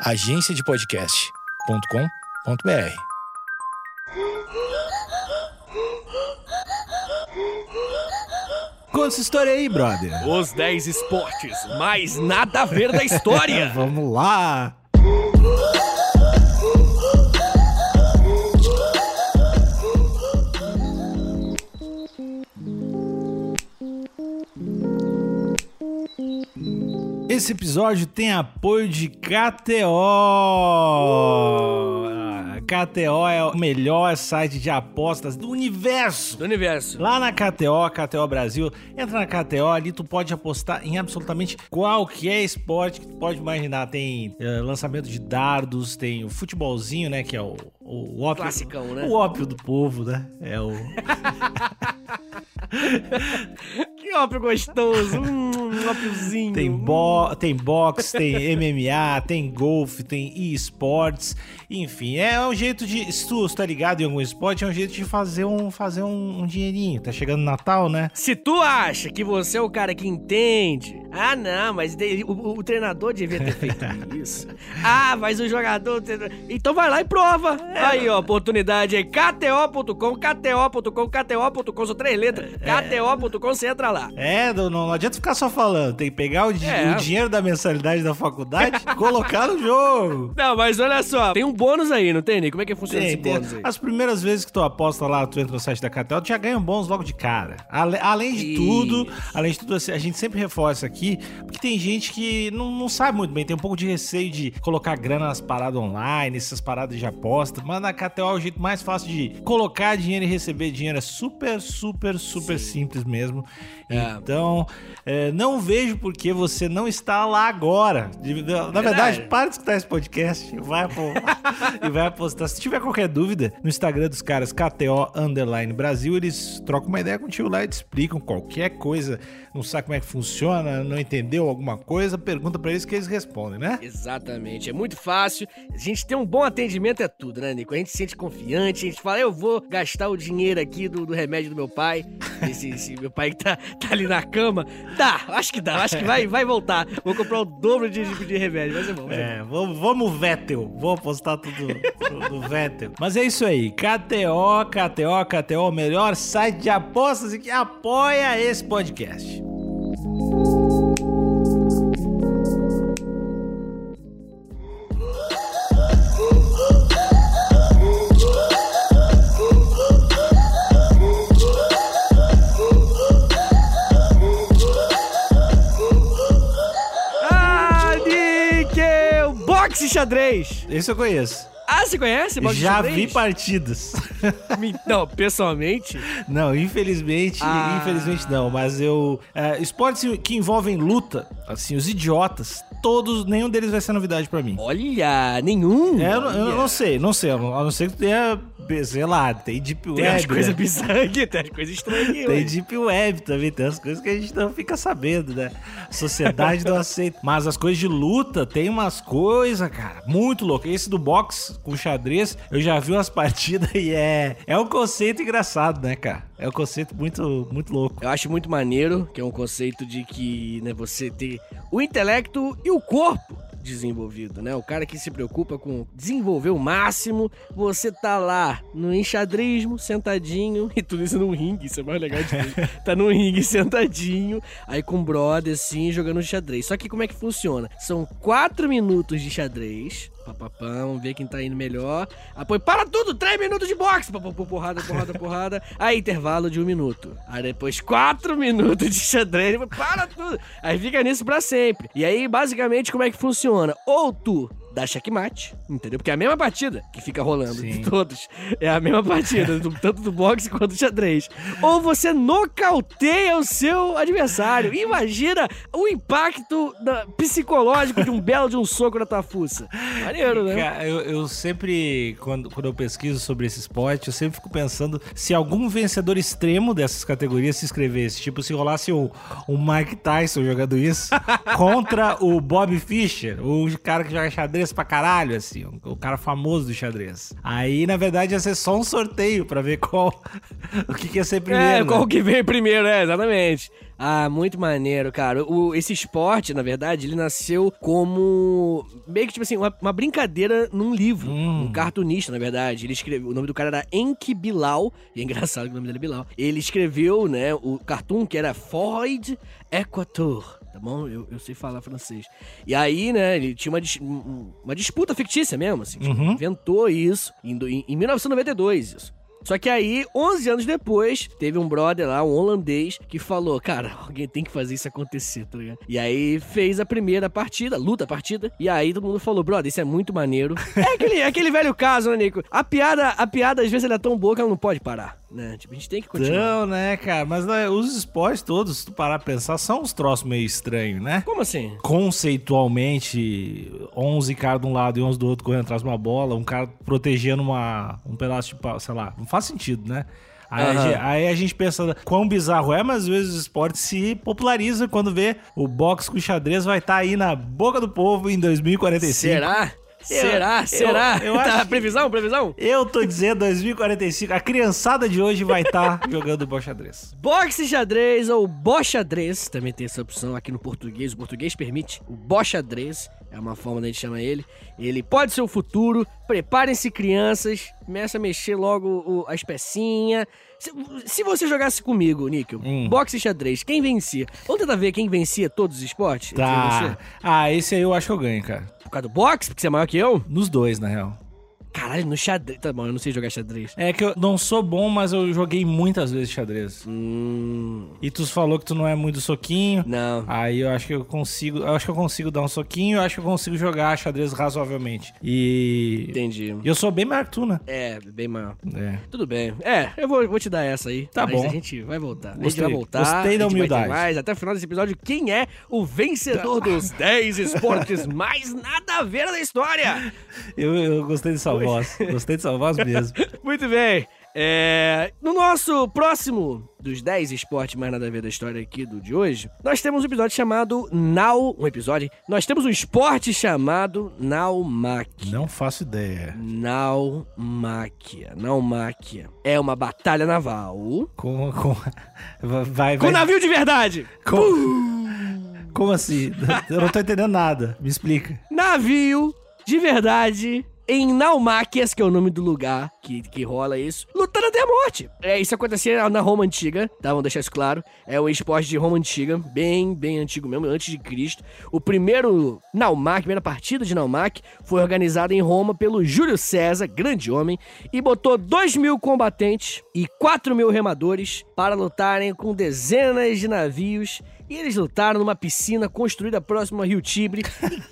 agenciadepodcast.com.br. Conta essa história aí, brother. Os 10 esportes mais nada a ver da história. Vamos lá. Esse episódio tem apoio de KTO. Ah, KTO é o melhor site de apostas do universo. Do universo. Lá na KTO, KTO Brasil, entra na KTO, ali tu pode apostar em absolutamente qualquer esporte que tu pode imaginar. Tem eh, lançamento de dardos, tem o futebolzinho, né, que é o, o ópio. Classicão, né? O ópio do povo, né? É o... Que ópio gostoso. Hum, um ópiozinho. Tem, bo tem boxe, tem MMA, tem golfe, tem e-sports, enfim, é um jeito de. Se tu está ligado em algum esporte, é um jeito de fazer um, fazer um, um dinheirinho. Tá chegando Natal, né? Se tu acha que você é o cara que entende, ah não, mas de- o, o treinador devia ter feito isso. Ah, mas o jogador. Então vai lá e prova. Aí, ó, oportunidade aí. KTO.com, KTO.com, KTO.com, são três letras. KTO.com, você entra lá. É, não, não adianta ficar só falando. Tem que pegar o, di- É. o dinheiro da mensalidade da faculdade e colocar no jogo. Não, mas olha só, tem um bônus aí, não tem, Nico? Como é que funciona Tem, esse tem. bônus aí? As primeiras vezes que tu aposta lá, tu entra no site da KTO, tu já ganha um bônus logo de cara. Ale- além de Isso. tudo, além de tudo, assim, a gente sempre reforça aqui, porque tem gente que não, não sabe muito bem, tem um pouco de receio de colocar grana nas paradas online, essas paradas de aposta, mas na KTO é o jeito mais fácil de colocar dinheiro e receber dinheiro. É super, super, super simples mesmo. É. Então, é, não vejo por que você não está lá agora. Na verdade, para de escutar esse podcast e vai, e vai apostar. Se tiver qualquer dúvida, no Instagram dos caras, KTO Underline Brasil, eles trocam uma ideia contigo lá e te explicam qualquer coisa. Não sabe como é que funciona, não entendeu alguma coisa, pergunta pra eles que eles respondem, né? Exatamente, é muito fácil. A gente tem um bom atendimento, é tudo, né, Nico? A gente se sente confiante, a gente fala, eu vou gastar o dinheiro aqui do, do remédio do meu pai. Esse, esse meu pai que tá, tá ali na cama. Dá, acho que dá, acho que vai, vai voltar. Vou comprar o dobro de, de, remédio, vai ser bom. Vai ser É, vamos, vamos Vettel. Vou apostar tudo no, Vettel. Mas é isso aí. KTO, KTO, KTO, o melhor site de apostas e que apoia esse podcast. Xadrez! Esse eu conheço. Ah, você conhece Já vi partidas. Não, pessoalmente, Não, infelizmente, Ah. infelizmente não, mas eu. é, esportes que envolvem luta, assim, os idiotas, todos, nenhum deles vai ser novidade pra mim. olha, nenhum. É, eu, não- eu Olha. não sei, não sei, a não ser que tu tenha, sei lá, tem Deep Web. Tem umas coisas né? bizarras aqui, tem umas coisas estranhas. Tem. Deep Web também, tem as coisas que a gente não fica sabendo, né? A sociedade não aceita. Mas as coisas de luta, tem umas coisas, cara, muito louco. Esse do boxe com xadrez, eu já vi umas partidas e é, é um conceito engraçado, né, cara? É um conceito muito, muito louco. Eu acho muito maneiro, que é um conceito de que né, você ter o intelecto e o corpo desenvolvido, né? O cara que se preocupa com desenvolver o máximo, você tá lá no enxadrismo, sentadinho, e tudo isso num ringue, isso é mais legal de tudo. tá num ringue sentadinho, aí com brother assim, jogando xadrez. Só que como é que funciona? São quatro minutos de xadrez, papapá, vamos ver quem tá indo melhor. Apoio, para tudo, três minutos de boxe, papapá, porrada, porrada, porrada. Aí intervalo de um minuto. Aí depois quatro minutos de xadrez, para tudo. Aí fica nisso pra sempre. E aí, basicamente, como é que funciona? Ou tu dá checkmate, entendeu? Porque é a mesma partida que fica rolando Sim. de todos. É a mesma partida, do- tanto do boxe quanto do xadrez. Ou você nocauteia o seu adversário. Imagina o impacto da- psicológico de um belo de um soco na tua fuça. Maneiro, né? Cara, eu, eu sempre, quando, quando eu pesquiso sobre esse esporte, eu sempre fico pensando se algum vencedor extremo dessas categorias se inscrevesse. Tipo, se rolasse o, o Mike Tyson jogando isso contra o Bob Fischer, o cara que joga xadrez pra caralho, assim, o, cara famoso do xadrez. Aí, na verdade, ia ser só um sorteio pra ver qual. o que, que ia ser primeiro. É, né? qual que vem primeiro, é, exatamente. Ah, muito maneiro, cara. O, esse esporte, na verdade, ele nasceu como meio que tipo assim, uma, uma brincadeira num livro, Hum. um cartunista, na verdade. Ele escreveu, o nome do cara era Enki Bilal, e é engraçado que o nome dele é Bilal. Ele escreveu, né, o cartoon que era Freud Equator. Tá bom? Eu, eu sei falar francês. E aí, né, ele tinha uma, dis- um- uma disputa fictícia mesmo, assim. tipo, Uhum. Inventou isso em, em 1992, isso. Só que aí, 11 anos depois, teve um brother lá, um holandês, que falou: Cara, alguém tem que fazer isso acontecer, tá ligado? E aí fez a primeira partida, luta a partida. E aí todo mundo falou: Brother, isso é muito maneiro. é, aquele, é aquele velho caso, né, Nico? A piada, a piada, às vezes, ela é tão boa que ela não pode parar, né? Tipo, a gente tem que continuar. Não, né, cara? Mas né, os esportes todos, se tu parar pra pensar, são uns troços meio estranhos, né? Como assim? Conceitualmente, 11 caras de um lado e 11 do outro correndo atrás de uma bola, um cara protegendo uma, um pedaço de pau, sei lá, não faz sentido, né? Aí, a Aham. gente, aí a gente pensa quão bizarro é, mas às vezes o esporte se populariza quando vê o boxe com xadrez vai estar aí na boca do povo em 2045. Será? Será? eu- Será? eu tá, acho previsão? Previsão? Eu tô dizendo 2045, a criançada de hoje vai estar jogando boxe xadrez. Boxe xadrez ou boxadrez, também tem essa opção aqui no português, o português permite. O boxadrez é uma forma da gente chamar ele. Ele pode ser o futuro. Preparem-se, crianças. Começa a mexer logo o- as pecinhas. Se, se você jogasse comigo, Níquel, Hum. boxe e xadrez, quem vencia? Vamos tentar ver quem vencia todos os esportes? Tá. Ah, esse aí eu acho que eu ganho, cara. Por causa do boxe, porque você é maior que eu? Nos dois, na real. Caralho, no xadrez. Tá bom, eu não sei jogar xadrez. É que eu não sou bom, mas eu joguei muitas vezes xadrez. Hum. E tu falou que tu não é muito soquinho. Não. Aí eu acho que eu consigo. Eu acho que eu consigo dar um soquinho, eu acho que eu consigo jogar xadrez razoavelmente. E. Entendi. Eu sou bem maior que tu, né? É, bem maior. É. Tudo bem. É, eu vou, vou te dar essa aí. Tá mas bom. A gente vai voltar. a gente Gostei. vai voltar. Gostei da humildade. mais. Até o final desse episódio, quem é o vencedor dos 10 esportes mais nada a ver da história? Eu, eu gostei dessa voz. Gostei dessa voz mesmo. Muito bem. É, no nosso próximo dos 10 esportes mais nada a ver da história aqui do de hoje, nós temos um episódio chamado Nau. Um episódio. Nós temos um esporte chamado Naumáquia. Não faço ideia. Naumáquia. Naumáquia. É uma batalha naval. Com. com vai, Com vai. navio de verdade! com- Como assim? Eu não tô entendendo nada. Me explica. Navio de verdade em Naumáquias, que é o nome do lugar que, que rola isso, lutando até a morte. É, isso acontecia na Roma Antiga, tá? Vamos deixar isso claro. É um esporte de Roma Antiga, bem, bem antigo mesmo, antes de Cristo. O primeiro Naumac, a primeira partida de Naumac, foi organizada em Roma pelo Júlio César, grande homem, e botou 2 mil combatentes e 4 mil remadores para lutarem com dezenas de navios e eles lutaram numa piscina construída próximo a Rio Tibre.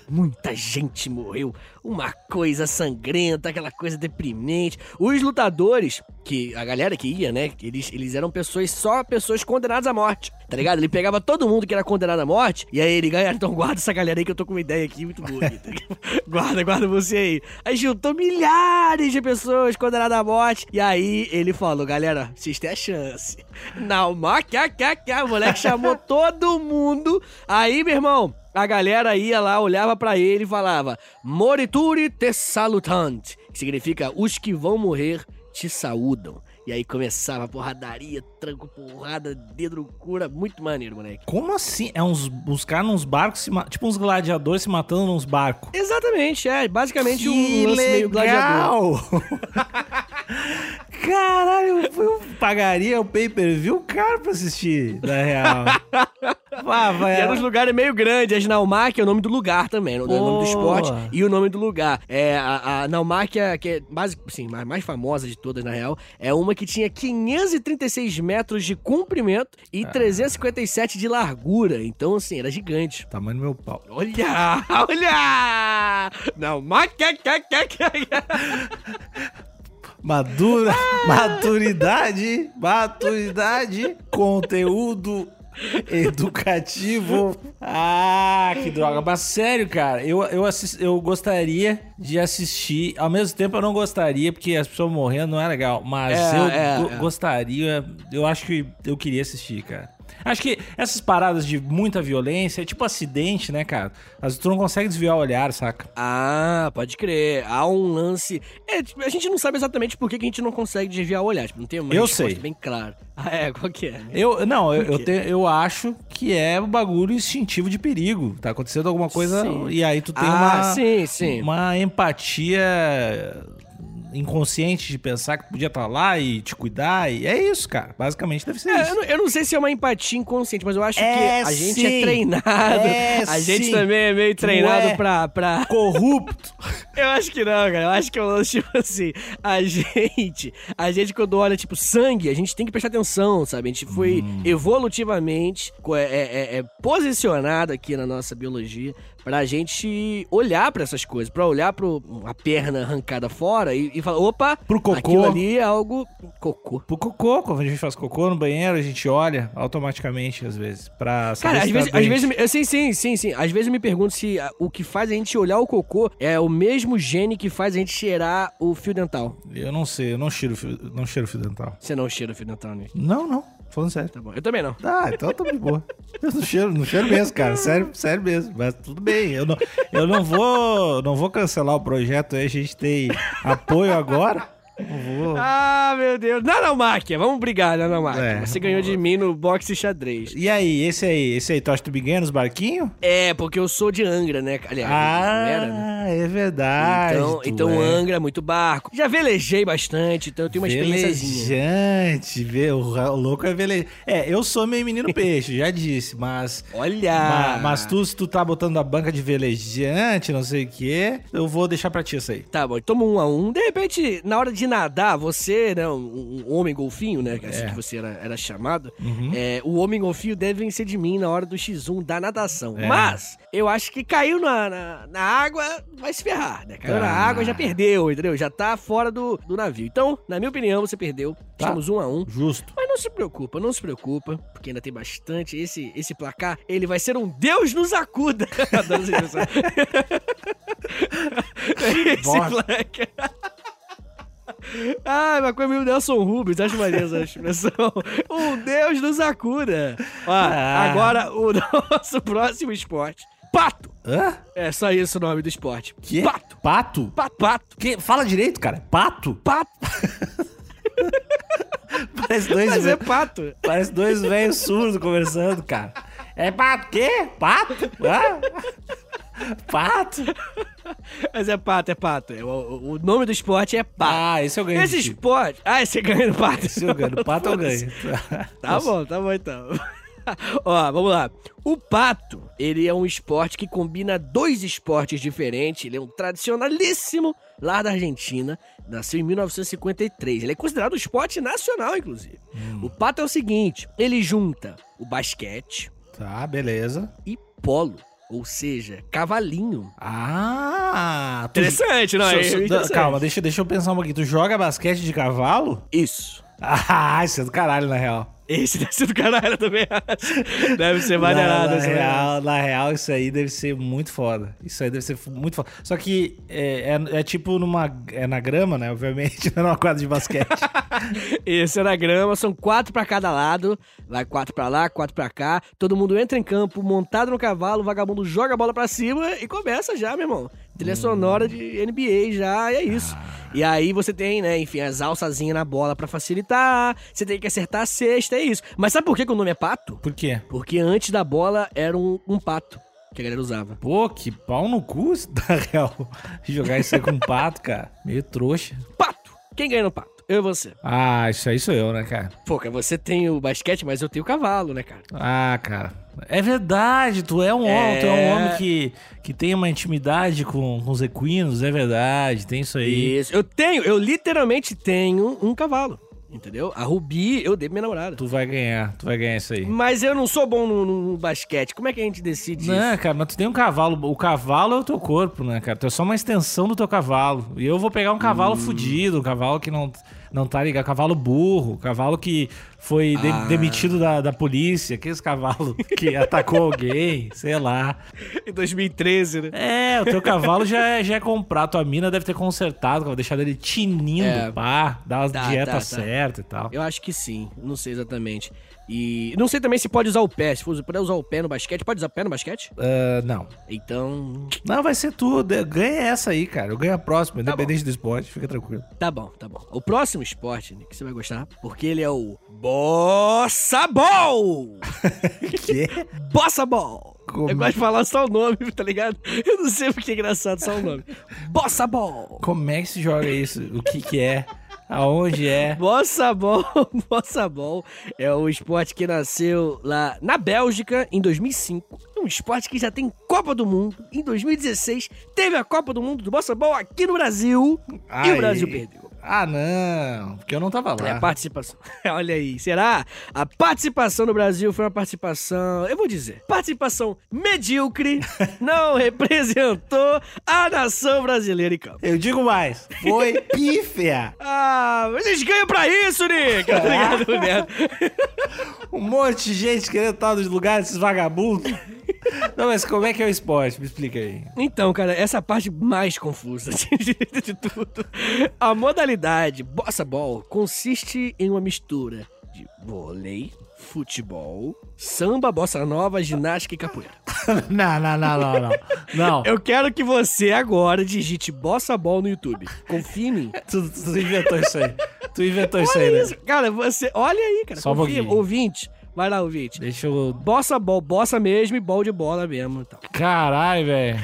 Muita gente morreu. Uma coisa sangrenta, aquela coisa deprimente. Os lutadores, que a galera que ia, né? Eles, eles eram pessoas, só pessoas condenadas à morte. Tá ligado? Ele pegava todo mundo que era condenado à morte. E aí ele ganha. Então guarda essa galera aí que eu tô com uma ideia aqui muito boa. Aqui, tá guarda, guarda você aí. Aí juntou milhares de pessoas condenadas à morte. E aí ele falou, galera, vocês têm a chance. Não, maca, o moleque chamou todo mundo. Aí, meu irmão, a galera ia lá, olhava pra ele e falava: Morituri te salutant, que significa os que vão morrer te saúdam. E aí começava a porradaria, tranco, porrada, dedo no cura, muito maneiro, moleque. Como assim? É uns, caras nos barcos, tipo uns gladiadores se matando nos barcos. Exatamente, é, basicamente Que um lance meio gladiador. Caralho, eu pagaria o pay-per-view caro pra assistir, na real. Vá, E vai. era uns lugares meio grandes. A Naumáquia é o nome do lugar também, o nome do esporte e o nome do lugar. É, a, a Naumáquia, que é mais, assim, a mais famosa de todas, na real, é uma que tinha 536 metros de comprimento Ah. e 357 de largura. Então, assim, era gigante. Tamanho do meu pau. Olha! Olha! Naumáquia! Madura, maturidade, maturidade, conteúdo educativo. Ah, que droga. Mas sério, cara, eu, eu, assis- eu gostaria de assistir. Ao mesmo tempo, eu não gostaria, porque as pessoas morrendo não é legal. Mas É, eu é, go- é. gostaria. Eu acho que eu queria assistir, cara. Acho que essas paradas de muita violência é tipo acidente, né, cara? Às vezes tu não consegue desviar o olhar, saca? Ah, pode crer. Há um lance. É, tipo, a gente não sabe exatamente por que, que a gente não consegue desviar o olhar. Tipo, não tem uma Eu resposta sei. bem clara. Ah, é? Qual que é? Eu, não, eu, eu, te- eu acho que é um bagulho instintivo de perigo. Tá acontecendo alguma coisa Sim. e aí tu tem ah, uma, sim, sim. uma empatia inconsciente de pensar que podia estar lá e te cuidar. E é isso, cara. Basicamente deve ser É, isso. eu, não, eu não sei se é uma empatia inconsciente, mas eu acho É, que a gente sim. é treinado. É, a gente sim. também é meio treinado é pra, pra. Corrupto. Eu acho que não, cara. Eu acho que é um lance, tipo assim. A gente. A gente, quando olha, tipo, sangue, a gente tem que prestar atenção, sabe? A gente foi Hum. evolutivamente co- é, é- é posicionado aqui na nossa biologia pra gente olhar pra essas coisas, pra olhar pro a perna arrancada fora e, e falar, opa, Pro cocô. aquilo ali é algo cocô. Pro cocô, quando a gente faz cocô no banheiro, a gente olha automaticamente, às vezes, pra saber Cara, às tá vezes, às vezes, sim, sim, sim, sim. Às vezes eu me pergunto se ah, o que faz a gente olhar o cocô é o mesmo gene que faz a gente cheirar o fio dental. Eu não sei, eu não cheiro, não cheiro fio dental. Você não cheira o fio dental, né? Não, não, falando sério. Tá bom. Eu também não. Ah, então tá de boa. Eu não cheiro, não cheiro mesmo, cara. Sério, sério mesmo. Mas tudo bem. Eu não, eu não vou. Não vou cancelar o projeto aí. A gente tem apoio agora. Vou. Ah, meu Deus. Nanomáquia, vamos brigar, Nanomáquia. É. Você ganhou de mim no boxe xadrez. E aí, esse aí, esse aí, tu acha que tu me ganha nos barquinhos? É, porque eu sou de Angra, né? Aliás, não era, né? Ah, é verdade. Então, então é. Angra, muito barco. Já velejei bastante, então eu tenho uma experiênciazinha. Velejante, o, louco é velejante. É, eu sou meio menino peixe, já disse, mas. Olha! ma- Mas, tu, se tu tá botando a banca de velejante, não sei o quê, eu vou deixar pra ti isso aí. Tá bom, toma um a um. De repente, na hora de nadar, você, né, um, um homem golfinho, né, que é assim É. que você era, era chamado, Uhum. é, o homem golfinho deve vencer de mim na hora do X1 da natação. É. Mas, eu acho que caiu na, na, na água, vai se ferrar, né? Caiu na Ah. água, já perdeu, entendeu? Já tá fora do, do navio. Então, na minha opinião, você perdeu. Tá. Estamos um a um. Justo. Mas não se preocupa, não se preocupa, porque ainda tem bastante. Esse, esse placar, ele vai ser um Deus nos acuda. Adoro esse Bosta. placar. Ah, uma coisa meio Nelson Rubens, acho maneiro essa expressão. Um Deus nos acuda. Ó, Ah. agora o nosso próximo esporte. Pato. Hã? É só isso o nome do esporte. Que? Pato. Pato? Pato. Pato. Que? Fala direito, cara. Pato? Pato. Parece dois, Mas é pato. Parece dois velhos surdos conversando, cara. É pato quê? Pato? Hã? Pato? Mas é pato, é pato. É, o, o nome do esporte é pato. Ah, esse eu ganhei. Esse esporte. Ah, esse ganha no pato. Esse eu ganho. Pato eu ganho. Tá bom, tá bom então. Ó, vamos lá. O pato, ele é um esporte que combina dois esportes diferentes. Ele é um tradicionalíssimo lá da Argentina. Nasceu em 1953. Ele é considerado um esporte nacional, inclusive. O pato é o seguinte: ele junta o basquete Tá, beleza. e polo. Ou seja, cavalinho. Ah, tu... Interessante, não é? So- so- Interessante. Calma, deixa, deixa eu pensar um pouquinho. Tu joga basquete de cavalo? Isso. Ah, isso é do caralho, na real. Esse deve ser do caralho, também. Deve ser Na, maneirado. na né? real, na real, isso aí deve ser muito foda. Isso aí deve ser muito foda. Só que é, é- é tipo numa. É na grama, né? Obviamente, não é numa quadra de basquete. Esse é na grama, são quatro pra cada lado. Vai quatro pra lá, quatro pra cá. Todo mundo entra em campo, montado no cavalo, o vagabundo joga a bola pra cima e começa já, meu irmão. Trilha sonora de NBA já, e é isso. E aí você tem, né, enfim, as alçazinhas na bola pra facilitar. Você tem que acertar a cesta, é isso. Mas sabe por que, que o nome é pato? Por quê? Porque antes da bola era um, um pato que a galera usava. Pô, que pau no cu, na real. Jogar isso aí com um pato, cara. Meio trouxa. Pato! Quem ganha no pato? Eu e você. Ah, isso aí sou eu, né, cara? Pô, cara, você tem o basquete, mas eu tenho o cavalo, né, cara? Ah, cara. É verdade, tu é um homem, tu é um É. homem que, que tem uma intimidade com, com os equinos, é verdade, tem isso aí. Isso. Eu tenho, eu literalmente tenho um cavalo. Entendeu? A Rubi, eu dei pra minha namorada. Tu vai ganhar, tu vai ganhar isso aí. Mas eu não sou bom no, no basquete. Como é que a gente decide isso? Não, cara, mas tu tem um cavalo. O cavalo é o teu corpo, né, cara? Tu é só uma extensão do teu cavalo. E eu vou pegar um cavalo Hum. fudido, um cavalo que não, não tá ligado. Cavalo burro, cavalo que foi de- Ah. demitido da, da polícia, aqueles cavalos que atacou alguém, sei lá. Em 2013, né? É, o teu cavalo já é, já é comprado. Tua mina deve ter consertado, vai deixar ele tinindo, É. pá, dar as Tá, dieta tá, tá. certa e tal. Eu acho que sim. Não sei exatamente. E não sei também se pode usar o pé. Se for puder usar o pé no basquete, pode usar o pé no basquete? Uh, não. Então. Não, vai ser tudo. Ganha essa aí, cara. Eu ganho a próxima, Tá independente do esporte. Fica tranquilo. Tá bom, tá bom. O próximo esporte Nick, que você vai gostar, porque ele é o Bossa Ball! que? Bossa Ball! Como? Eu gosto de falar só o nome, tá ligado? Eu não sei porque é engraçado só o nome. Bossa Ball! Como é que se joga isso? O que que é? Aonde é? Bossa Ball, Bossa Ball é um esporte que nasceu lá na Bélgica em 2005. É um esporte que já tem Copa do Mundo. Em 2016 teve a Copa do Mundo do Bossa Ball aqui no Brasil e o Brasil perdeu. Ah, não. Porque eu não tava É a lá. participação. Olha aí, será? A participação no Brasil foi uma participação, eu vou dizer, participação medíocre, não representou a nação brasileira em campo. Eu digo mais. Foi pífia. Ah, mas eles ganham pra isso, Nick! Tá ligado, Neto? Um monte de gente querendo estar nos lugares desses vagabundos. Não, mas como é que é o esporte? Me explica aí. Então, cara, essa parte mais confusa de, tudo. A modalidade Bossa Ball consiste em uma mistura de vôlei, futebol, samba, bossa nova, ginástica e capoeira. Não, não, não, não, não. Não. Eu quero que você agora digite Bossa Ball no YouTube. Confia em mim. Tu, tu inventou isso aí. Tu inventou isso aí, Olha né? isso, cara, você. Olha aí, cara. Só um confia. pouquinho. Ouvinte. Vai lá, ouvinte. Deixa eu. Bossa Ball, bossa mesmo e ball de bola mesmo. e tal. Caralho, velho.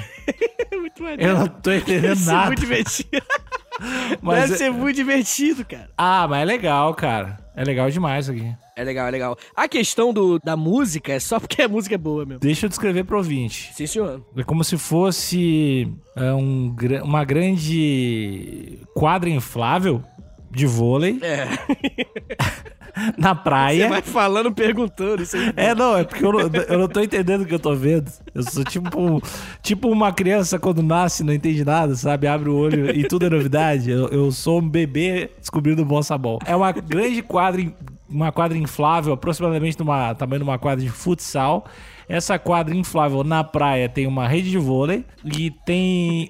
Muito maneiro. Eu não tô Deve entendendo ser nada. muito divertido. Mas Deve é- ser muito divertido, cara. Ah, mas é legal, cara. É legal demais isso aqui. É legal, é legal. A questão do, da música é só porque a música é boa mesmo. Deixa eu descrever pro ouvinte. Sim, senhor. É como se fosse é, um, uma grande quadra inflável de vôlei É. na Você praia. vai falando, perguntando. Isso aí. É, não, é porque eu não, eu não tô entendendo o que eu tô vendo. Eu sou tipo, tipo uma criança quando nasce, não entende nada, sabe? Abre o olho e tudo é novidade. Eu, eu sou um bebê descobrindo o bom sabão. É uma grande quadra, uma quadra inflável, aproximadamente do tamanho de uma quadra de futsal. Essa quadra inflável na praia tem uma rede de vôlei e tem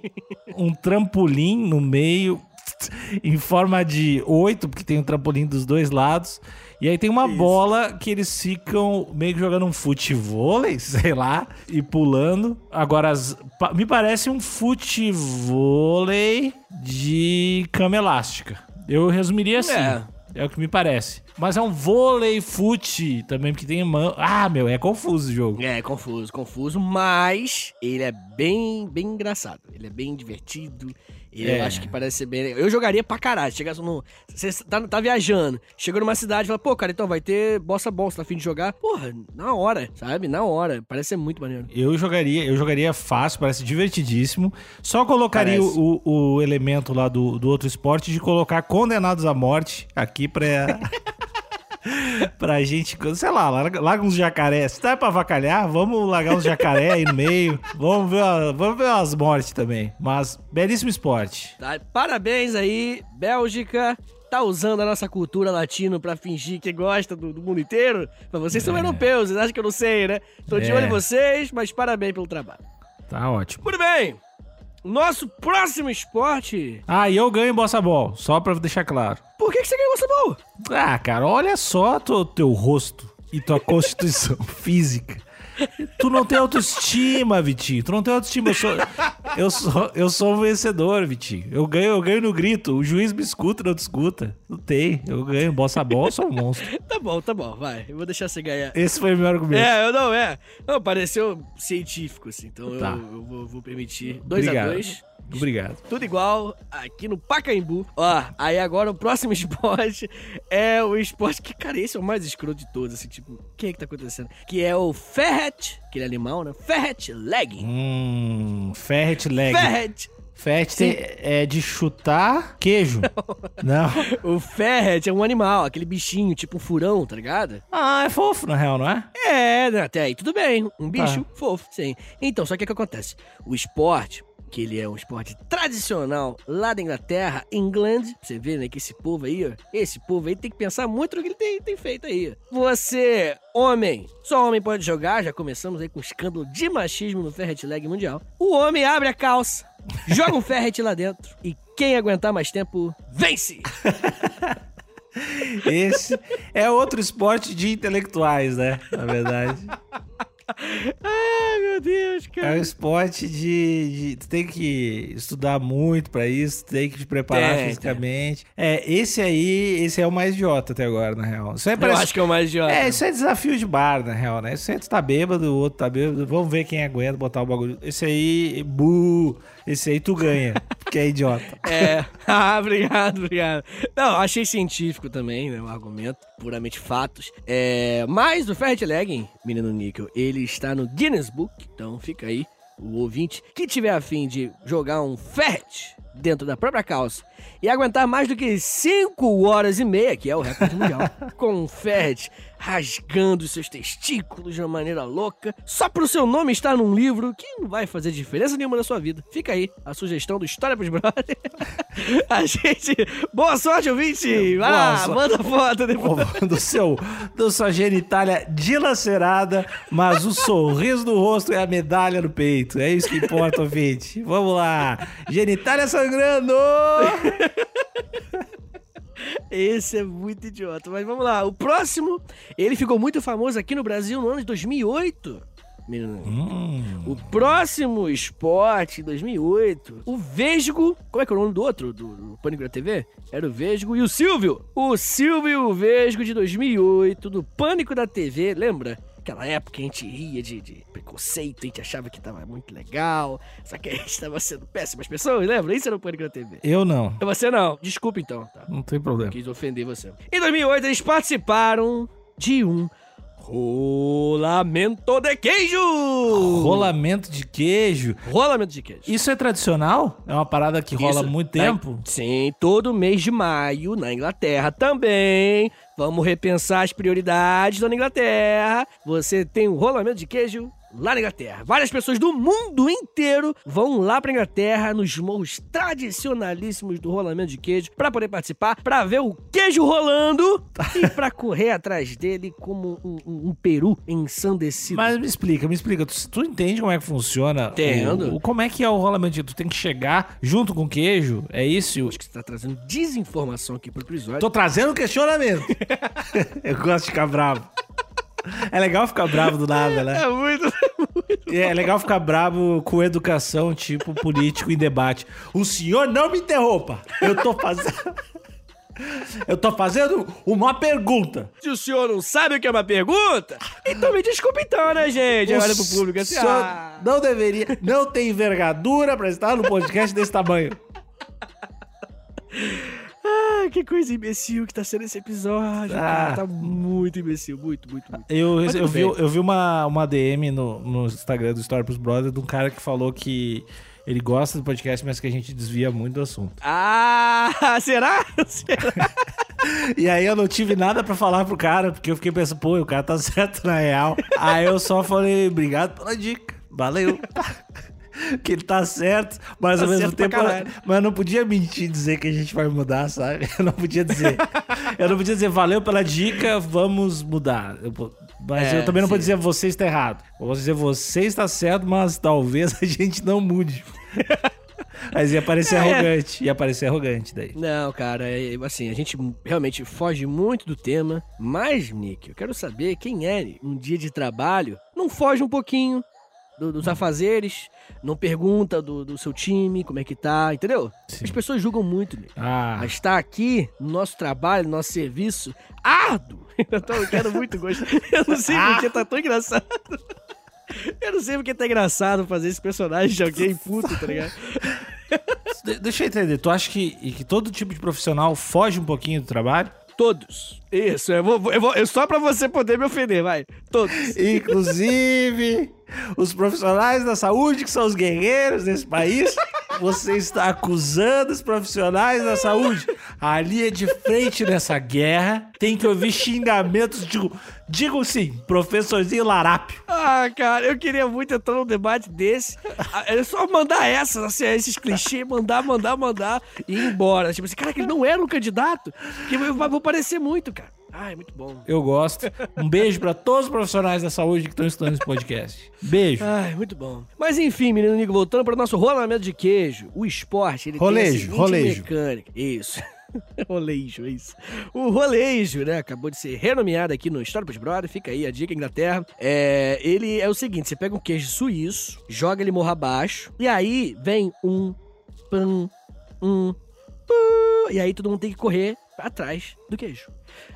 um trampolim no meio em forma de oito, porque tem um trampolim dos dois lados. E aí tem uma bola que eles ficam meio que jogando um futevôlei, sei lá, e pulando. Agora, as- me parece um futevôlei de cama elástica. Eu resumiria assim. É. É. o que me parece. Mas é um vôlei fute também, porque tem mão. Ah, meu, é confuso o jogo. É, confuso, confuso, mas ele é bem, bem engraçado. Ele é bem divertido. Ele, É. Eu acho que parece ser bem. Eu jogaria pra caralho. Chegasse no. Você tá, tá viajando, chegou numa cidade e fala, pô, cara, então vai ter bossa ball, você tá afim de jogar? Porra, na hora, sabe? Na hora. Parece ser muito maneiro. Eu jogaria, eu jogaria fácil, parece divertidíssimo. Só colocaria o, o elemento lá do, do outro esporte de colocar condenados à morte aqui pra. pra gente, sei lá, larga, larga uns jacaré. Se dá pra avacalhar, vamos largar uns jacaré aí no meio. Vamos ver, vamos ver as mortes também. Mas, belíssimo esporte. Tá? Parabéns aí, Bélgica. Tá usando a nossa cultura latino pra fingir que gosta do, do mundo inteiro? Mas vocês são europeus, vocês acham que eu não sei, né? Tô de É. olho em vocês, mas parabéns pelo trabalho. Tá ótimo. Muito bem. Nosso próximo esporte. Ah, e eu ganho bossa ball, só pra deixar claro. Por que, que você ganhou essa bola? Ah, cara, olha só teu, teu rosto e tua constituição física. Tu não tem autoestima, Vitinho. Tu não tem autoestima. Eu sou, eu sou, eu sou um vencedor, Vitinho. Eu ganho, eu ganho no grito. O juiz me escuta, não te escuta. Não tem. Eu ganho. Bossa bola, eu sou um monstro. Tá bom, tá bom, vai. Eu vou deixar você ganhar. Esse foi o meu argumento. É, eu não, é. Não, pareceu científico, assim. Então Tá. eu, eu vou, vou permitir. 2 a Obrigado. 2 Obrigado. Tudo igual aqui no Pacaembu. Ó, aí agora o próximo esporte é o esporte que, cara, esse é o mais escroto de todos, assim, tipo, o que é que tá acontecendo? Que é o Ferret, aquele animal, né? Ferret Legging. Hum. Ferret leg. Ferret. Ferret é de chutar queijo. Não. O Ferret é um animal, aquele bichinho, tipo um furão, tá ligado? Ah, é fofo, na real, não é? É, né, até aí tudo bem. Um bicho fofo, sim. Então, só que o que acontece? O esporte, que ele é um esporte tradicional lá da Inglaterra, England, você vê, né, que esse povo aí, ó, esse povo aí tem que pensar muito no que ele tem, tem feito aí. Você, homem, só homem pode jogar, já começamos aí com um escândalo de machismo no Ferret Leg Mundial. O homem abre a calça, joga um ferret lá dentro e quem aguentar mais tempo, vence! Esse é outro esporte de intelectuais, né? Na verdade. Ai, meu Deus, É um esporte de, de- Tu tem que estudar muito pra isso, tem que te preparar Tem, fisicamente. É, esse aí, esse é o mais idiota até agora, na real. Isso aí Eu parece. acho que é o mais idiota. É, isso é desafio de bar, na real, né? Isso aí tu tá bêbado, o outro tá bêbado. Vamos ver quem aguenta botar o bagulho. Esse aí, bu, esse aí tu ganha, porque é idiota. É. Ah, obrigado, obrigado. Não, achei científico também, né? O argumento, puramente fatos. É, mas o Ferret Legging, menino Níquel, ele está no Guinness Book, então fica aí o ouvinte que tiver afim de jogar um Ferret dentro da própria calça e aguentar mais do que 5 horas e meia, que é o recorde mundial, com Ferret rasgando seus testículos de uma maneira louca, só pro seu nome estar num livro que não vai fazer diferença nenhuma na sua vida. Fica aí a sugestão do História pros Brothers. a gente... Boa sorte, ouvinte! Vai lá, sorte. manda foto depois. do seu do sua genitália dilacerada, mas o sorriso no rosto é a medalha no peito. É isso que importa, ouvinte. Vamos lá. Genitália sangrando! Esse é muito idiota, mas vamos lá. O próximo, ele ficou muito famoso aqui no Brasil no ano de 2008. Menino. Hum, O próximo esporte, 2008. O Vesgo. Como é que é o nome do outro? Do, do Pânico da TV? Era o Vesgo e o Silvio. O Silvio Vesgo de 2008, do Pânico da TV. Lembra? Aquela época que a gente ria de, de preconceito, a gente achava que tava muito legal, só que a gente tava sendo péssimas pessoas, lembra? Isso era o Pânico da TV. eu não. Você não, desculpa então, tá? Não tem problema. Quis ofender você. Em 2008, eles participaram de um rolamento de queijo! Rolamento de queijo. Rolamento de queijo. Isso é tradicional? É uma parada que rola há muito tempo? Sim, todo mês de maio, na Inglaterra também. Vamos repensar as prioridades da Inglaterra. Você tem um rolamento de queijo lá na Inglaterra. Várias pessoas do mundo inteiro vão lá pra Inglaterra nos morros tradicionalíssimos do rolamento de queijo pra poder participar, pra ver o queijo rolando e pra correr atrás dele como um, um- um peru ensandecido. Mas me explica, me explica. Tu, tu entende como é que funciona? Entendo. O, o- como é que é o rolamento de Tu tem que chegar junto com o queijo? É isso? Acho que você tá trazendo desinformação aqui pro episódio. Tô trazendo questionamento. Eu gosto de ficar bravo. É legal ficar bravo do nada, né? É muito... E É legal ficar bravo com educação, tipo político em debate. O senhor não me interrompa. Eu tô fazendo. Eu tô fazendo uma pergunta. Se o senhor não sabe o que é uma pergunta, então me desculpe então, né, gente? Olha pro público assim, O senhor ah, não deveria, não tem envergadura pra estar no podcast desse tamanho. Ah, que coisa imbecil que tá sendo esse episódio. cara. Ah. Tá muito imbecil, muito, muito, muito. Eu, Mas eu, vi, bem. eu vi uma, uma DM no, no Instagram do Story pros Brothers de um cara que falou que ele gosta do podcast, mas que a gente desvia muito do assunto. Ah, será? será? E aí eu não tive nada pra falar pro cara, porque eu fiquei pensando, pô, o cara tá certo na real. aí eu só falei, obrigado pela dica, valeu. que ele tá certo, mas Tá ao mesmo tempo. Mas eu não podia mentir e dizer que a gente vai mudar, sabe? Eu não podia dizer. eu não podia dizer, valeu pela dica, vamos mudar. Eu, mas É, eu também não sim. podia dizer, você está errado. Eu vou dizer, você está certo, mas talvez a gente não mude. Mas ia parecer É. arrogante. Ia parecer arrogante daí. Não, cara, é, assim, a gente realmente foge muito do tema, mas, Nick, eu quero saber quem é, um dia de trabalho, não foge um pouquinho do- dos afazeres, não pergunta do, do seu time, como é que tá, entendeu? Sim. As pessoas julgam muito, Nick. Ah, Mas tá aqui no nosso trabalho, no nosso serviço, árduo. Então eu quero muito gosto. Eu não sei porque tá tão engraçado. Eu não sei porque tá engraçado fazer esse personagem de alguém puto, tá ligado? De- deixa eu entender. Tu acha que, que todo tipo de profissional foge um pouquinho do trabalho? Todos. Isso, eu vou, eu vou eu- só pra você poder me ofender, vai. Todos. Inclusive, os profissionais da saúde, que são os guerreiros desse país, você está acusando os profissionais da saúde. A linha de frente nessa guerra tem que ouvir xingamentos, digo, digo sim, professorzinho larápio. Ah, cara, eu queria muito entrar num debate desse. Ah, É só mandar essas, assim, esses clichês, mandar, mandar, mandar e ir embora. Tipo assim, cara, que ele não era um candidato. Que vou parecer muito, cara. Ai, muito bom. Eu gosto. Um beijo pra todos os profissionais da saúde que estão estudando esse podcast. Beijo. Ai, muito bom. Mas enfim, menino Nico, voltando para o nosso rolamento de queijo. O esporte, ele Rolejo, tem a rolejo. mecânica. Isso. rolejo, é isso. O rolejo, né? Acabou de ser renomeado aqui no História pros Brother. Fica aí a dica, Inglaterra. É, ele é o seguinte: você pega um queijo suíço, joga ele morra abaixo, e aí vem um pão, um. Pum, e aí todo mundo tem que correr atrás do queijo.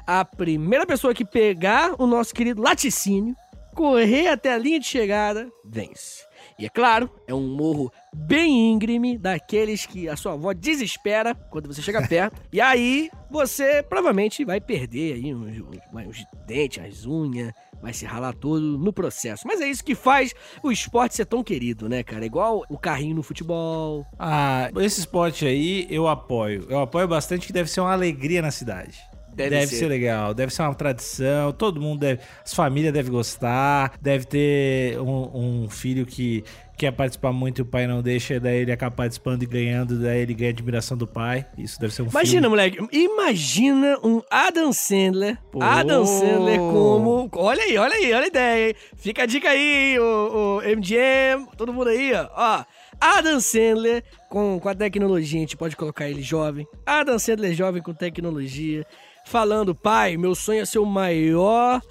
A primeira pessoa que pegar o nosso querido laticínio, correr até a linha de chegada, vence. E é claro, é um morro bem íngreme, daqueles que a sua avó desespera quando você chega perto. e aí você provavelmente vai perder aí uns, uns, uns dentes, as unhas, vai se ralar todo no processo. Mas é isso que faz o esporte ser tão querido, né, cara? Igual o carrinho no futebol. Ah, esse esporte aí eu apoio. Eu apoio bastante que deve ser uma alegria na cidade. Deve, deve ser. ser. legal, deve ser uma tradição, todo mundo deve. As famílias devem gostar, deve ter um, um, filho que quer participar muito e o pai não deixa, daí ele acaba participando e ganhando, daí ele ganha admiração do pai. Isso deve ser um Imagina, filme. moleque, imagina um Adam Sandler. Pô. Adam Sandler como. Olha aí, olha aí, olha a ideia, hein? Fica a dica aí, o, o MGM, todo mundo aí, ó. ó. Adam Sandler com, com a tecnologia, a gente pode colocar ele jovem. Adam Sandler jovem com tecnologia falando, pai, meu sonho é ser o maior.